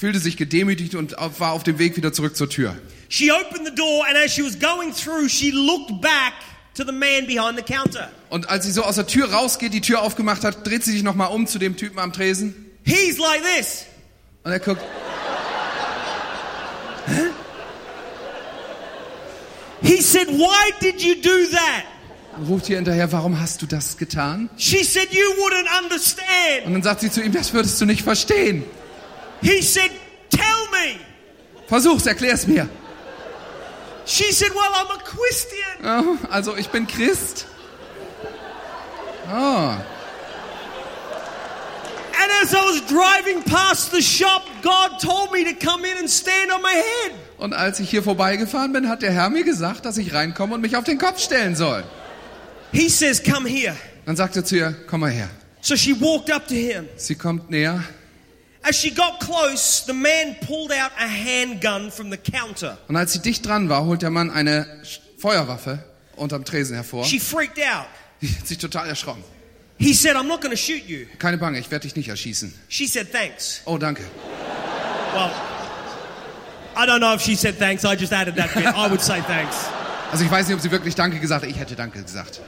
fühlte sich gedemütigt und war auf dem Weg wieder zurück zur Tür. She opened the door, and as she was going through, she looked back to the man behind the counter. Und als sie so aus der Tür rausgeht, die Tür aufgemacht hat, dreht sie sich nochmal um zu dem Typen am Tresen He's like this. und er guckt, He said, Why did you do that? ruft ihr hinterher, warum hast du das getan? She said, You wouldn't understand. Und dann sagt sie zu ihm, das würdest du nicht verstehen. He said, Tell me. Versuch's, erklär's mir. She said, Well, I'm a Christian. Oh, also ich bin Christ. Oh, And as I was driving past the shop, God told me to come in and stand on my head. und als ich hier vorbeigefahren bin, hat der Herr mir gesagt, dass ich reinkomme und mich auf den Kopf stellen soll. He says, Come here. Dann sagt er zu ihr, komm mal her. So she walked up to him. Sie kommt näher As she got close, the man pulled out a handgun from the counter. und als sie dicht dran war, holt der Mann eine Feuerwaffe unterm Tresen hervor. She freaked out. Sie hat sich total erschrocken. He said, I'm not going to shoot you. Keine Bange, ich werde dich nicht erschießen. She said, Thanks. Oh, danke. Well, I don't know if she said thanks. I just added that bit. I would say thanks. Also ich weiß nicht, ob sie wirklich Danke gesagt hat. Ich hätte Danke gesagt.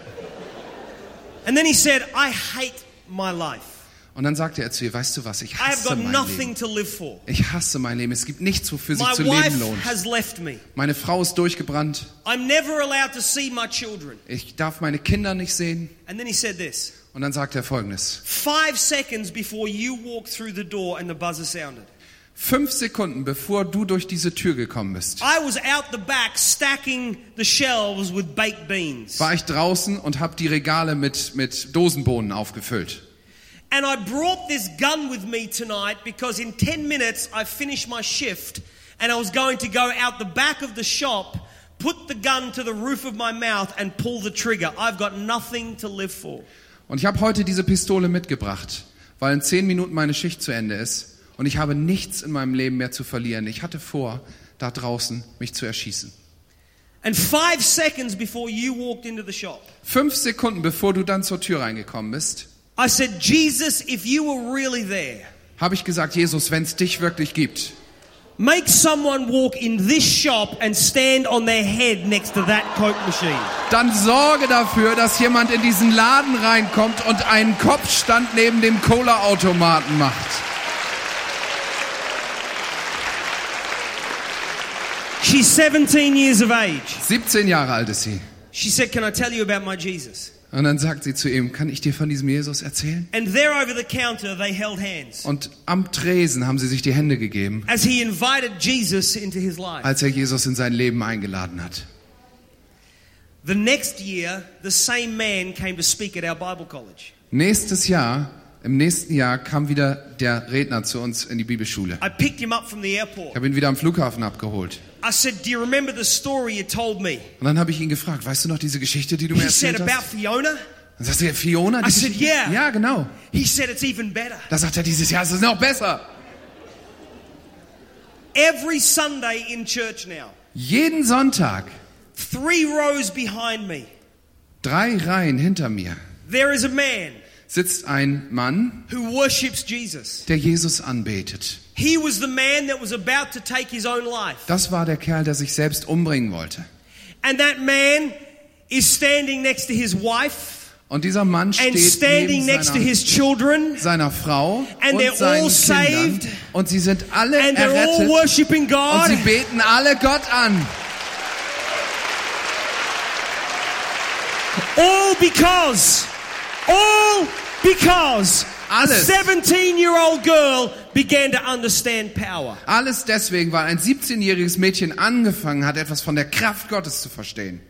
And then he said, I hate my life. Und dann sagte er zu ihr, weißt du was, ich hasse got mein nothing Leben. to live for. Ich hasse mein Leben. Es gibt nichts, wofür sich zu leben lohnt. Meine Frau ist durchgebrannt. I'm never allowed to see my children. Ich darf meine Kinder nicht sehen. And then he said this Und dann sagt er folgendes. Five seconds before you walked through the door and the buzzer sounded, Fünf Sekunden bevor du durch diese Tür gekommen bist, I was out the back stacking the shelves with baked beans. war ich draußen und habe die Regale mit, mit Dosenbohnen aufgefüllt. And I brought this gun with me tonight because in 10 minutes I finished my shift and I was going to go out the back of the shop, put the gun to the roof of my mouth and pull the trigger. I've got nothing to live for. Und ich habe heute diese Pistole mitgebracht, weil in zehn Minuten meine Schicht zu Ende ist und ich habe nichts in meinem Leben mehr zu verlieren. Ich hatte vor, da draußen mich zu erschießen. And five seconds before you walked into the shop, Fünf Sekunden bevor du dann zur Tür reingekommen bist, I said, Jesus, if you were really there, habe ich gesagt, Jesus, wenn es dich wirklich gibt, make someone walk in this shop and stand on their head next to that Coke machine. dann sorge dafür, dass jemand in diesen Laden reinkommt und einen Kopfstand neben dem Cola-Automaten macht. She's 17 years of age. 17 Jahre alt ist sie. She said, Can I tell you about my Jesus? Und dann sagt sie zu ihm, kann ich dir von diesem Jesus erzählen? And there over the counter, they held hands Und am Tresen haben sie sich die Hände gegeben, as he invited Jesus into his life. als er Jesus in sein Leben eingeladen hat. The next year, the same man came to speak at our Bible college. Nächstes Jahr, im nächsten Jahr kam wieder der Redner zu uns in die Bibelschule. I picked him up from the Ich airport. habe ihn wieder am Flughafen abgeholt. I said, Do you remember the story you told me? Und dann habe ich ihn gefragt, weißt du noch diese Geschichte, die du mir He said erzählt about hast? Fiona. Dann sagt er, Fiona, I said, yeah. Ja, genau. He said it's even better. Da sagt er dieses Jahr, es ist noch besser. Every Sunday in church now, Jeden Sonntag, three rows behind me, drei Reihen hinter mir, there is a man sitzt ein Mann, who worships Jesus. der Jesus anbetet. He was the man that was about to take his own life. Das war der Kerl, der sich selbst umbringen wollte. And that man is standing next to his wife Und dieser Mann and steht standing neben next to seiner, his children, seiner Frau And they're und seinen all Kindern. saved. Und sie sind alle and they're all errettet. Und God. sie beten alle Gott an. All because, all because a Alles. 17 year old girl began to understand power. Alles deswegen, weil ein 17-jähriges Mädchen angefangen hat, etwas von der Kraft Gottes zu verstehen.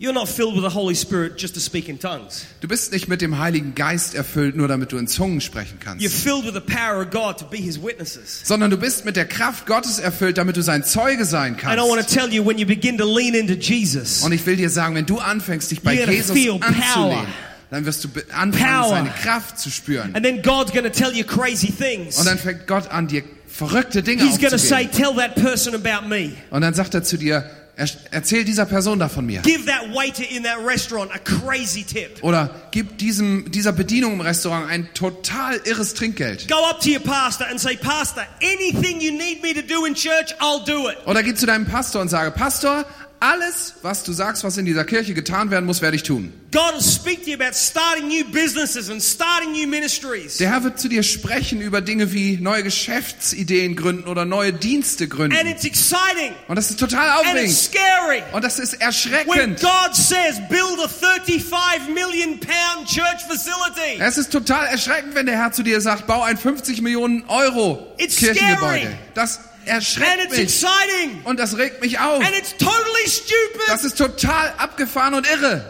You're not filled with the Holy Spirit just to speak in tongues. Du bist nicht mit dem Heiligen Geist erfüllt, nur damit du in Zungen sprechen You're kannst. filled with the power of God to be His witnesses. Sondern du bist mit der Kraft Gottes erfüllt, damit du sein Zeuge sein And I want kannst. to tell you, when you begin to lean into Jesus, Und ich will dir sagen, wenn du anfängst, dich bei Jesus anzulehnen, power. Dann wirst du anfangen, seine Kraft zu spüren. and then God's to tell you crazy things. Und dann fängt Gott an, dir verrückte Dinge He's going to say. Tell that person about me. Und dann sagt er zu dir, Er, erzähl dieser Person da von mir. Give that waiter in that restaurant a crazy tip. Oder gib diesem, dieser Bedienung im Restaurant ein total irres Trinkgeld. Go up to your pastor and say, Pastor, anything you need me to do in church, I'll do it. Oder geh zu deinem Pastor und sage, Pastor, alles, was du sagst, was in dieser Kirche getan werden muss, werde ich tun. God will speak to you about starting new businesses and starting new ministries. Der Herr wird zu dir sprechen über Dinge wie neue Geschäftsideen gründen oder neue Dienste And gründen. it's exciting Und das ist total and aufregend. it's scary. Und das ist erschreckend. God says, build a 35 million pound church facility. Es ist total erschreckend, wenn der Herr zu dir sagt, bau ein 50 Millionen Euro It's Kirchengebäude. scary. Das erschreckt it's mich. exciting. Und das regt mich auf. And it's totally stupid. Das ist total abgefahren und irre.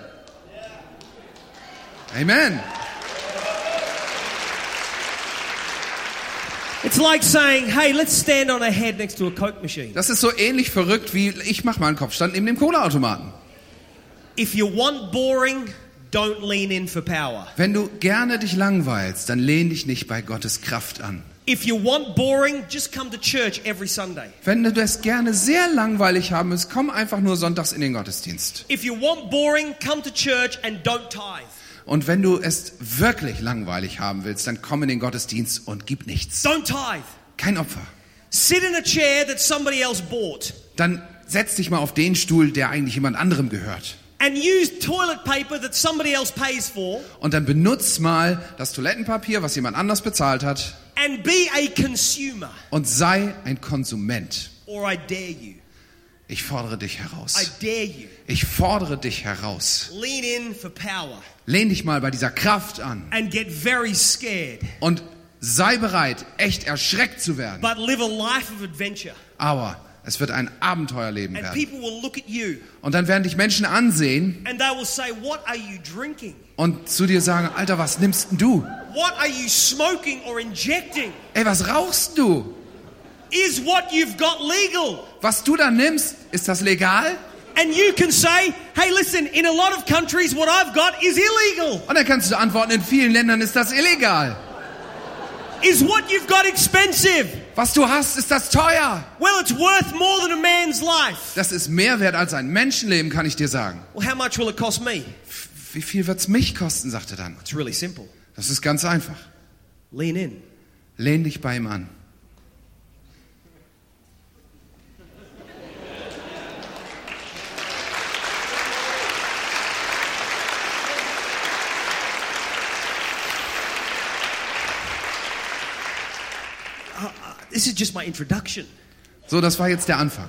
Amen. It's like saying, hey, let's stand on our head next to a Coke machine. Das ist so ähnlich verrückt wie ich mach mal einen Kopfstand neben dem Cola-Automaten. If you want boring, don't lean in for power. Wenn du gerne dich langweilst, dann lehn dich nicht bei Gottes Kraft an. If you want boring, just come to church every Sunday. Wenn du das gerne sehr langweilig haben willst, komm einfach nur sonntags in den Gottesdienst. If you want boring, come to church and don't tithe. Und wenn du es wirklich langweilig haben willst, dann komm in den Gottesdienst und gib nichts. Don't tithe. Kein Opfer. Sit in a chair that somebody else bought Dann setz dich mal auf den Stuhl, der eigentlich jemand anderem gehört. And use toilet paper that somebody else pays for Und dann benutz mal das Toilettenpapier, was jemand anders bezahlt hat, and be a consumer. und sei ein Konsument. Or I dare you. Ich fordere dich I heraus. dare you. Ich fordere dich heraus. Lean in for power Lehn dich mal bei dieser Kraft an and get very scared. und sei bereit, echt erschreckt zu werden. But live a life of adventure. Aber es wird ein Abenteuerleben And werden. people will look at you Und dann werden dich Menschen ansehen and they will say, What are you drinking? und zu dir sagen, Alter, was nimmst denn du? What are you smoking or injecting? Ey, was rauchst du? Is what you've got legal? Was du da nimmst, ist das legal? And you can say, Hey, listen, in a lot of countries, what I've got is illegal. Und dann kannst du antworten, in vielen Ländern ist das illegal. Is what you've got expensive? Was du hast, ist das teuer. Well, it's worth more than a man's life. Das ist mehr wert als ein Menschenleben, kann ich dir sagen. Well, how much will it cost me? Wie viel wird's mich kosten, sagte dann. It's really simple. Das ist ganz einfach. Lean in. Lehn dich bei ihm an. This is just my introduction. So, das war jetzt der Anfang.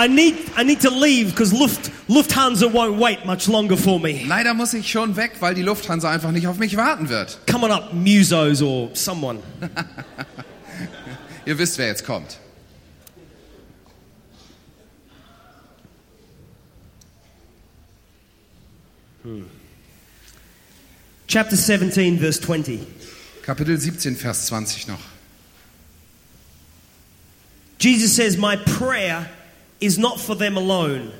I need, I need to leave because Luft, Lufthansa won't wait much longer for me. Leider muss ich schon weg, weil die Lufthansa einfach nicht auf mich warten wird. Come on up, musos or someone. Ihr wisst, wer jetzt kommt. Chapter 17, verse 20. Kapitel 17, Vers 20 noch. Jesus says, My prayer is not for them alone.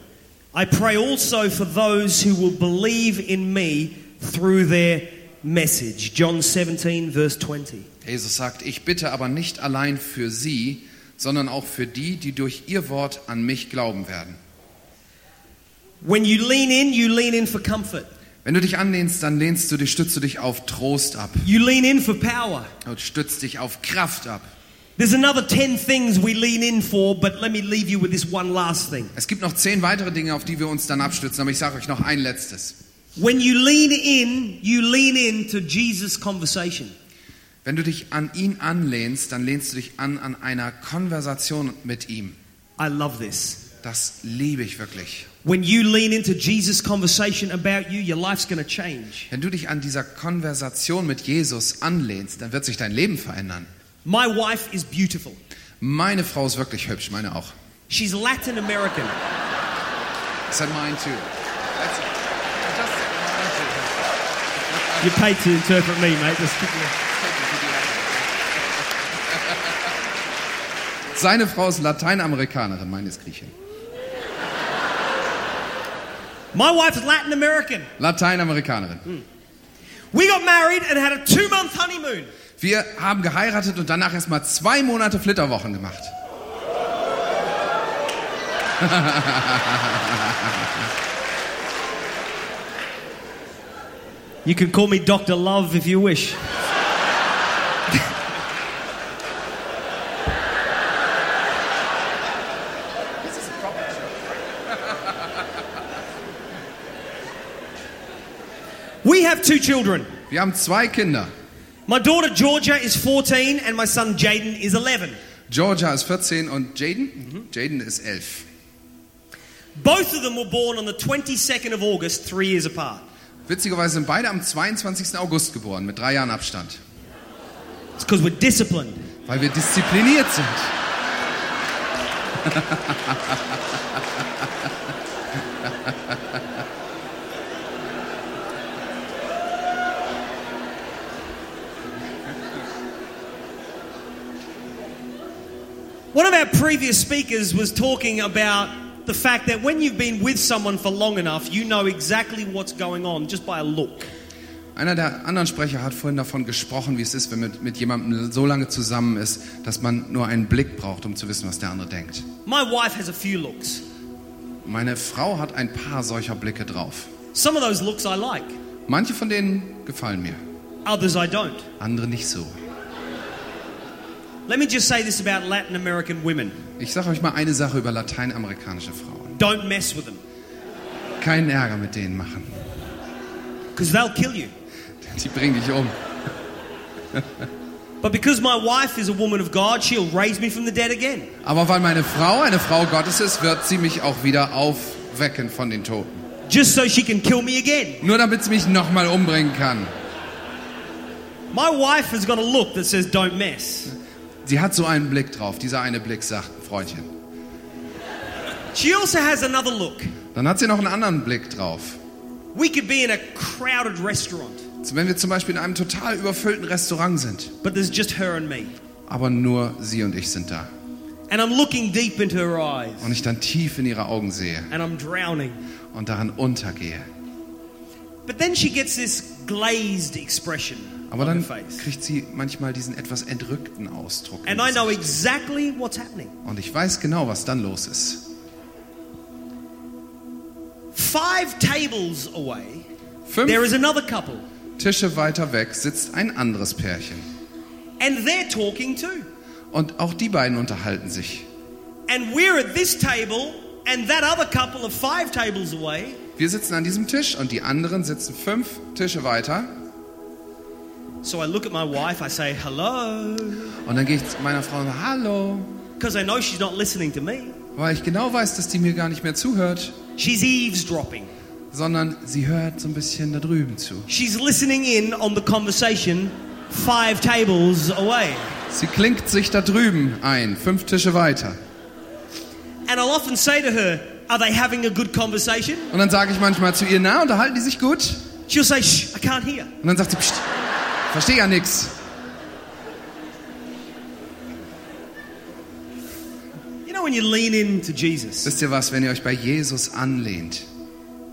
I pray also for those who will believe in me through their message. John 17, verse 20. Jesus sagt, ich bitte aber nicht allein für sie, sondern auch für die, die durch ihr Wort an mich glauben werden. When you lean in, you lean in for comfort. Wenn du dich anlehnst, dann lehnst du dich, stützt du dich auf Trost ab You lean in for power. und stützt dich auf Kraft ab. There's another 10 things we lean in for, but let me leave you with this one last thing. Es gibt noch zehn weitere Dinge, auf die wir uns dann abstützen, aber ich sage euch noch ein letztes. When you lean in, you lean into Jesus' conversation. Wenn du dich an ihn anlehnst, dann lehnst du dich an an einer Konversation mit ihm. I love this. Das liebe ich wirklich. When you lean into Jesus' conversation about you, your life's going to change. Wenn du dich an dieser Konversation mit Jesus anlehnst, dann wird sich dein Leben verändern. My wife is beautiful. Meine Frau ist wirklich hübsch, meine auch. She's Latin American. I said mine too. That's it. Just said mine too. You paid to interpret me, mate. Just keep Seine Frau ist Lateinamerikanerin, meine ist Griechin. My wife is Latin American. Lateinamerikanerin. Hmm. We got married and had a two month honeymoon. Wir haben geheiratet und danach erstmal zwei Monate Flitterwochen gemacht. You can call me Dr. Love if you wish. Have two children. Wir haben zwei Kinder. My daughter Georgia is 14 and my son Jaden is 11. Georgia ist 14 und Jaden? Jaden ist 11. Both of them were born on the 22nd of August, three years apart. Witzigerweise sind beide am 22. August geboren, mit drei Jahren Abstand. It's because we're disciplined. Weil wir diszipliniert sind. One of our previous speakers was talking about the fact that when you've been with someone for long enough, you know exactly what's going on just by a look. Einer der anderen Sprecher hat vorhin davon gesprochen, wie es ist, wenn man mit, jemandem so lange zusammen ist, dass man nur einen Blick braucht, um zu wissen, was der andere denkt. My wife has a few looks. Meine Frau hat ein paar solcher Blicke drauf. Some of those looks I like, Manche von denen gefallen mir, others I don't. andere nicht so. Let me just say this about Latin American women Ich sage euch mal eine Sache über lateinamerikanische Frauen. don't mess with them Keinen Ärger mit denen machen. because they'll kill you. Die bringen dich um. But because my wife is a woman of God, she'll raise me from the dead again. Aber weil meine Frau eine Frau Gottes ist, wird sie mich auch wieder aufwecken von den Toten. Just so she can kill me again. Nur damit sie mich nochmal umbringen kann. My wife has got a look that says, don't mess. Sie hat so einen Blick drauf. Dieser eine Blick sagt, Freundchen. She also has another look. Dann hat sie noch einen anderen Blick drauf. We could be in a crowded restaurant, wenn wir zum Beispiel in einem total überfüllten Restaurant sind, but there's just her and me. aber nur sie und ich sind da. And I'm looking deep into her eyes, Und ich dann tief in ihre Augen sehe and I'm drowning. und daran untergehe. But then she gets this glazed expression Aber dann kriegt sie manchmal diesen etwas entrückten Ausdruck. And I know exactly what's happening. Und ich weiß genau, was dann los ist. Five tables away, Fünf there is another couple, Tische weiter weg sitzt ein anderes Pärchen. and they're talking too. Und auch die beiden unterhalten sich. And we're at this table, and that other couple of five tables away, Wir sitzen an diesem Tisch und die anderen sitzen fünf Tische weiter. So I look at my wife, I say hello, Und dann gehe ich zu meiner Frau und sage, hallo, because I know she's not listening to me. weil ich genau weiß, dass die mir gar nicht mehr zuhört, She's eavesdropping. sondern sie hört so ein bisschen da drüben zu. She's listening in on the conversation five tables away. Sie klingt sich da drüben ein, fünf Tische weiter. And I'll often say to her, Are they having a good conversation? Und dann sage ich manchmal zu ihr, na, unterhalten die sich gut? She'll say, Shh, I can't hear. Und dann sagt sie, pst, verstehe ja nix. You know, when you lean into Jesus, Wisst ihr was, wenn ihr euch bei Jesus anlehnt,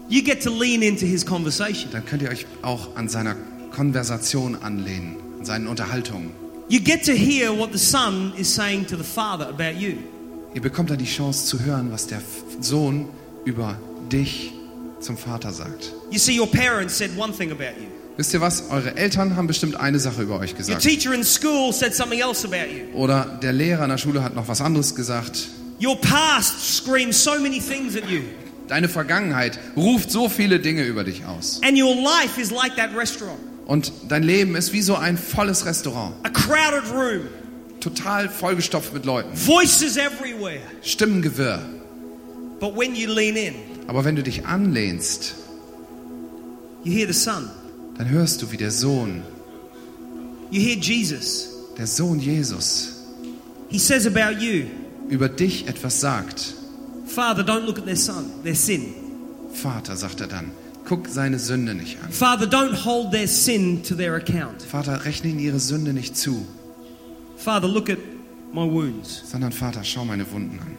you get to lean into his conversation. dann könnt ihr euch auch an seiner Konversation anlehnen, an seinen Unterhaltungen. You get to hear what the Son is saying to the Father about you. Ihr bekommt dann die Chance zu hören, was der Sohn über dich zum Vater sagt. You see, your parents said one thing about you. Wisst ihr was? Eure Eltern haben bestimmt eine Sache über euch Your gesagt. teacher in school said something else about you. Oder der Lehrer in der Schule hat noch was anderes gesagt. Your past screams so many things at you. Deine Vergangenheit ruft so viele Dinge über dich aus. And your life is like that restaurant Und dein Leben ist wie so ein volles Restaurant. a crowded room, Total vollgestopft mit Leuten. voices everywhere. Stimmengewirr. But when you lean in, Aber wenn du dich anlehnst, you hear the Son, dann hörst du, wie der Sohn, you hear Jesus. der Sohn Jesus, He says about you, über dich etwas sagt. Father, don't look at their son, their sin. Vater, sagt er dann, guck seine Sünde nicht an. Father, don't hold their sin to their account. Vater, rechne ihnen ihre Sünde nicht zu, Father, look at my wounds. sondern Vater, schau meine Wunden an.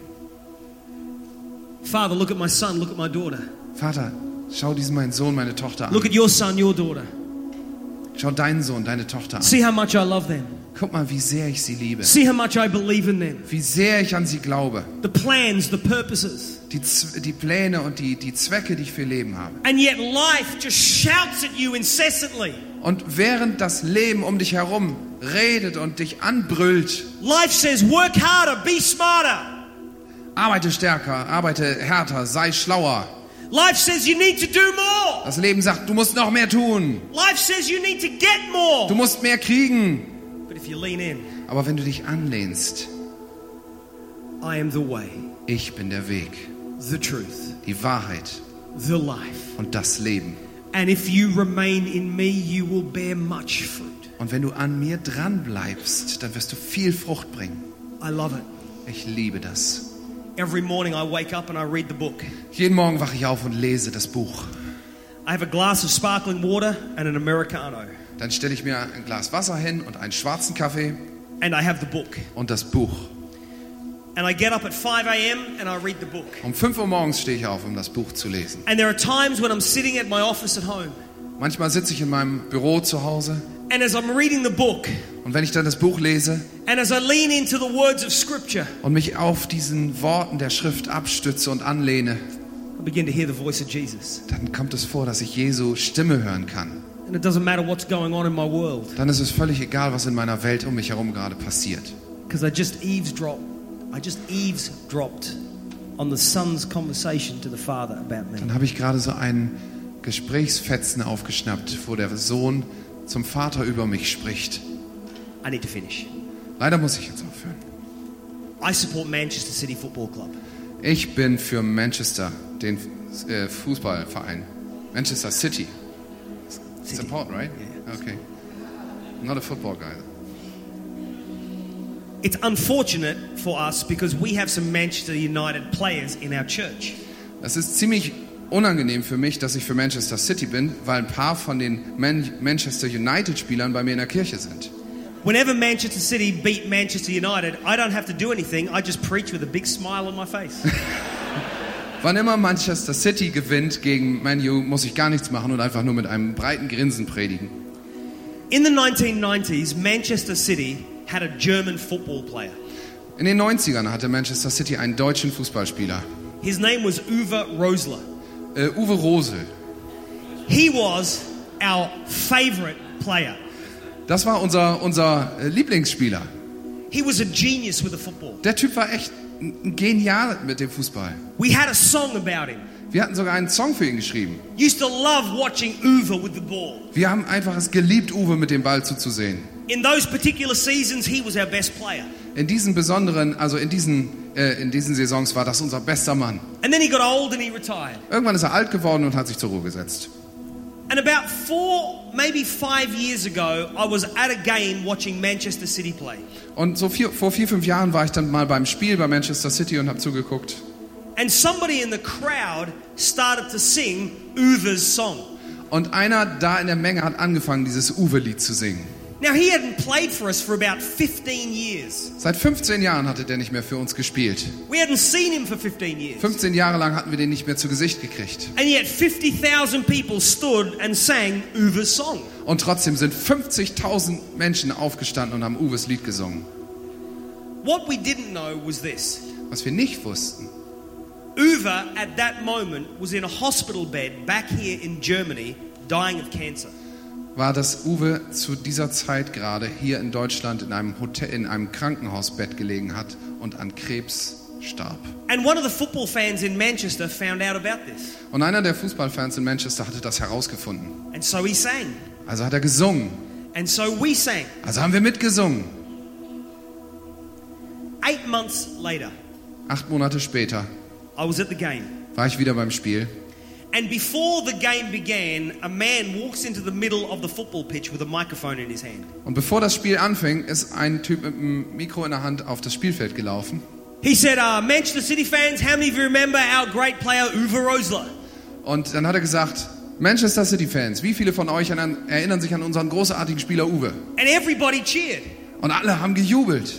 Father, look at my son, look at my daughter. Vater, schau diesen meinen Sohn, meine Tochter Look an. at your son, your daughter. Schau deinen Sohn, deine Tochter an. See how much I love them. Guck mal, wie sehr ich sie liebe. See how much I believe in them. Wie sehr ich an sie glaube. The plans, the purposes. Die, Z- die Pläne und die, die Zwecke, die ich für Leben habe. And yet life just shouts at you incessantly. Und während das Leben um dich herum redet und dich anbrüllt, Life says, work harder, be smarter. arbeite stärker, arbeite härter, sei schlauer. Life says you need to do more. Das Leben sagt, du musst noch mehr tun. Life says you need to get Du more. musst mehr kriegen. But if you lean in, Aber wenn du dich anlehnst, I am the way, ich bin der Weg, the truth, die Wahrheit the life. und das Leben. And if you remain in me, you will bear much fruit. Und wenn du an mir dran bleibst, dann wirst du viel Frucht bringen. I love it. Ich liebe das. Every morning I wake up and I read the book. Jeden Morgen wache ich auf und lese das Buch. I have a glass of sparkling water and an Americano. Dann stelle ich mir ein Glas Wasser hin und einen schwarzen Kaffee And I have the book. und das Buch. And I get up at 5 a.m. and I read the book. Um 5 Uhr morgens stehe ich auf, um das Buch zu lesen. And there are times when I'm sitting at my office at home. Manchmal sitze ich in meinem Büro zu Hause And as I'm reading the book, und wenn ich dann das Buch lese and as I lean into the words of Scripture, und mich auf diesen Worten der Schrift abstütze und anlehne, I begin to hear the voice of Jesus. dann kommt es vor, dass ich Jesu Stimme hören kann. And it doesn't matter what's going on in my world, Dann ist es völlig egal, was in meiner Welt um mich herum gerade passiert. because I just eavesdrop. I just eavesdropped on the son's conversation to the father about me. Dann habe ich gerade so einen Gesprächsfetzen aufgeschnappt, wo der Sohn zum Vater über mich spricht. I need to finish. Leider muss ich jetzt aufhören. I support Manchester City Football Club. Ich bin für Manchester, den äh, Fußballverein. Manchester City. City. Support, right? Yeah. Okay. I'm not a football guy. It's unfortunate for us because we have some Manchester United players in our church. Es ist ziemlich unangenehm für mich, dass ich für Manchester City bin, weil ein paar von den Man Manchester United Spielern bei mir in der Kirche sind. Whenever Manchester City beat Manchester United, I don't have to do anything. I just preach with a big smile on my face. Wann immer Manchester City gewinnt gegen Man U, muss ich gar nichts machen und einfach nur mit einem breiten Grinsen predigen. In the 1990s, Manchester City had a German football player. In den 90ern hatte Manchester City einen deutschen Fußballspieler, His name was Uwe Rosler. äh, Uwe Rosel. He was our favorite player. Das war unser, unser äh, Lieblingsspieler. He was a genius with the football. Der Typ war echt genial mit dem Fußball. We had a song about him. Wir hatten sogar einen Song für ihn geschrieben. Used to love watching Uwe with the ball. Wir haben einfach es geliebt, Uwe mit dem Ball zuzusehen. In those particular seasons, he was our best player. In diesen besonderen, also in diesen, äh, in diesen Saisons war das unser bester Mann. And then he got old and he retired. Irgendwann ist er alt geworden und hat sich zur Ruhe gesetzt. And about four, maybe five years ago, I was at a game watching Manchester City play. Und so vier, vor vier, fünf Jahren war ich dann mal beim Spiel bei Manchester City und habe zugeguckt. And somebody in the crowd started to sing Uwe's song. Und einer da in der Menge hat angefangen, dieses Uwe-Lied zu singen. Now, he hadn't played for us for about 15 years. Seit 15 Jahren hatte der nicht mehr für uns gespielt. We hadn't seen him for 15 years. 15 Jahre lang hatten wir den nicht mehr zu Gesicht gekriegt. And yet, 50,000 people stood and sang Uwe's song. Und trotzdem sind 50.000 Menschen aufgestanden und haben Uwes Lied gesungen. What we didn't know was this Was wir nicht wussten, Uwe, at that moment, was in a hospital bed back here in Germany, dying of cancer. War, dass Uwe zu dieser Zeit gerade hier in Deutschland in einem, Hotel, in einem Krankenhausbett gelegen hat und an Krebs starb. Und einer der Fußballfans in Manchester hatte das herausgefunden. And so he sang. Also hat er gesungen. And so we sang. Also haben wir mitgesungen. Eight months later, Acht Monate später I was at the game. war ich wieder beim Spiel. And before the game began, a man walks into the middle of the football pitch with a microphone in his hand. Und bevor das Spiel anfing, ist ein Typ mit einem Mikro in der Hand auf das Spielfeld gelaufen. He said, uh, Manchester City fans, how many of you remember our great player Uwe Rosler? Und dann hat er gesagt, Manchester City Fans, wie viele von euch an, erinnern sich an unseren großartigen Spieler Uwe? And everybody cheered. Und alle haben gejubelt.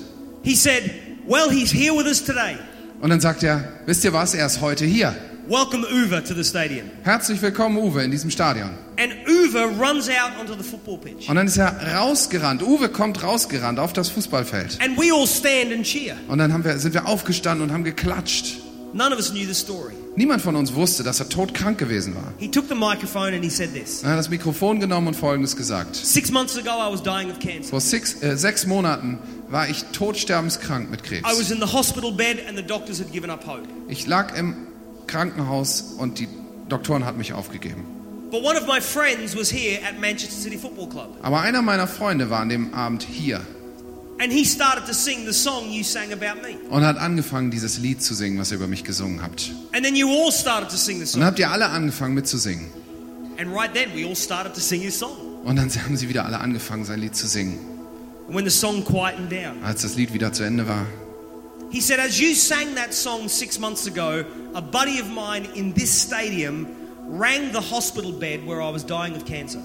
He said, Well, he's here with us today. Und dann sagt er, wisst ihr was, er ist heute hier. Welcome Uwe to the stadium. Herzlich willkommen, Uwe, in diesem Stadion. And Uwe runs out onto the football pitch. Und dann ist er rausgerannt. Uwe kommt rausgerannt auf das Fußballfeld. And we all stand and cheer. Und dann haben wir, sind wir aufgestanden und haben geklatscht. None of us knew the story. Niemand von uns wusste, dass er todkrank gewesen war. He took the microphone and he said this Er hat das Mikrofon genommen und Folgendes gesagt. Six months ago, I was dying of cancer. Vor six, äh, sechs Monaten war ich todsterbenskrank mit I was Krebs. in the hospital bed and the doctors had given up hope. Ich lag im Krankenhaus und die Doktoren hatten mich aufgegeben. But one of my friends was here at Manchester City Football Club. Aber einer meiner Freunde war an dem Abend hier And he started to sing the song you sang about me. und hat angefangen, dieses Lied zu singen, was ihr über mich gesungen habt. And then you all started to sing the Und song. dann habt ihr alle angefangen mitzusingen. And right then, we all started to sing his song. Und dann haben sie wieder alle angefangen, sein Lied zu singen. And when the song quietened down, Als das Lied wieder zu Ende war, he said, As you sang that song six months ago, a buddy of mine in this stadium rang the hospital bed where I was dying of cancer.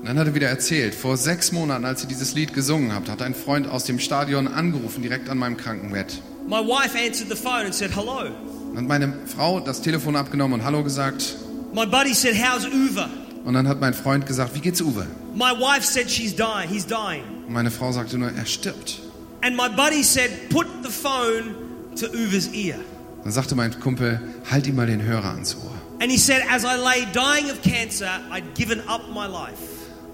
Und dann hat er wieder erzählt, vor sechs Monaten, als ihr dieses Lied gesungen habt, hat ein Freund aus dem Stadion angerufen, direkt an meinem Krankenbett. My wife answered the phone and said, Hello. Dann hat meine Frau das Telefon abgenommen und Hallo gesagt. My buddy said, How's Uwe? Und dann hat mein Freund gesagt, wie geht's Uwe? My wife said, She's dying. He's dying. Und meine Frau sagte nur, er stirbt. And my buddy said, Put the phone to Uwe's ear. Dann sagte mein Kumpel, halt ihm mal den Hörer ans Ohr. And he said, As I lay dying of cancer, I'd given up my life.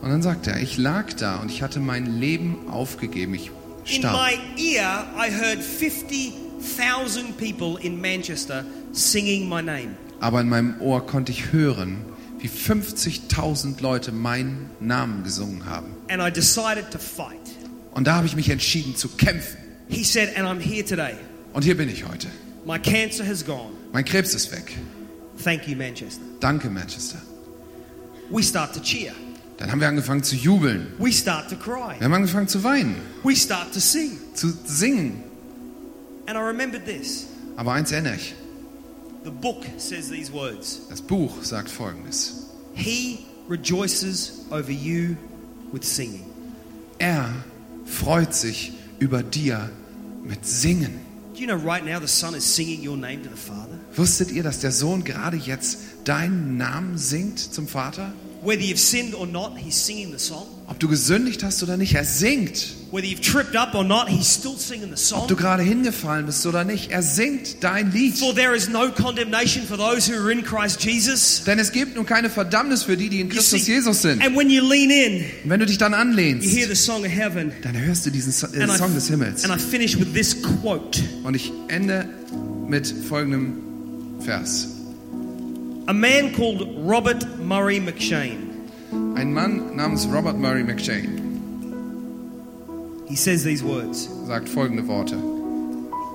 Und dann sagte er, ich lag da und ich hatte mein Leben aufgegeben. Ich In starb. my ear, I heard 50,000 people in Manchester singing my name. Aber in meinem Ohr konnte ich hören, wie 50.000 Leute meinen Namen gesungen haben. And I decided to fight. Und da habe ich mich entschieden zu kämpfen. He said, And I'm here today. Und hier bin ich heute. My cancer has gone. Mein Krebs ist weg. Thank you, Manchester. Danke, Manchester. We start to cheer. Dann haben wir angefangen zu jubeln. We start to cry. Wir haben angefangen zu weinen, We start to sing. zu singen. And I remembered this. Aber eins erinnere ich. The book says these words Das Buch sagt folgendes. He rejoices over you with singing. Er freut sich über dir mit Singen. Do you know right now the Son is singing your name to the Father? Wusstet ihr, dass der Sohn gerade jetzt deinen Namen singt zum Vater? Whether you've sinned or not, He's singing the song. Ob du gesündigt hast oder nicht, er singt. Whether you've tripped up or not, He's still singing the song. Ob du gerade hingefallen bist oder nicht, er singt dein Lied. For there is no condemnation for those who are in Christ Jesus. Denn es gibt nun keine Verdammnis für die, die in You Christus Jesus sind. And when you lean in, Und wenn du dich dann you anlehnst, hear the song of heaven. dann hörst du diesen So- äh, And I, Song des Himmels. and I finish with this quote Und ich ende mit folgendem Vers. A man called Robert Murray McShane. Ein Mann namens Robert Murray McShane He says these words sagt folgende Worte.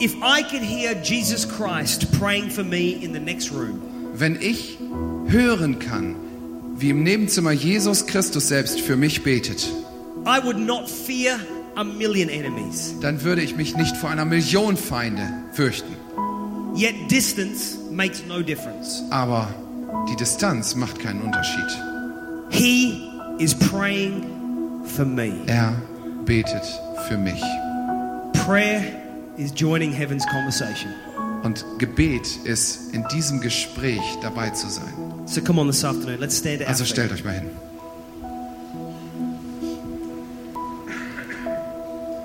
If I could hear Jesus Christ praying for me in the next room, Wenn ich hören kann, wie im Nebenzimmer Jesus Christus selbst für mich betet, I would not fear a million enemies. dann würde ich mich nicht vor einer Million Feinde fürchten. Yet distance makes no difference. Aber die Distanz macht keinen Unterschied. He is praying for me. Er betet für mich. Prayer is joining heaven's conversation. Und Gebet ist in diesem Gespräch dabei zu sein. So come on this afternoon, let's stand Also stellt euch mal hin.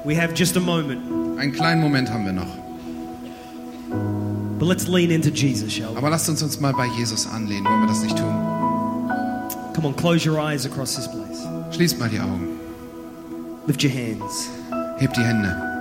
We have just a moment, Einen kleinen Moment haben wir noch. But let's lean into Jesus, shall we? Aber lasst uns uns mal bei Jesus anlehnen. Wollen wir das nicht tun? Come on, close your eyes across this place. Schließt mal die Augen. Lift your hands. Hebt die Hände.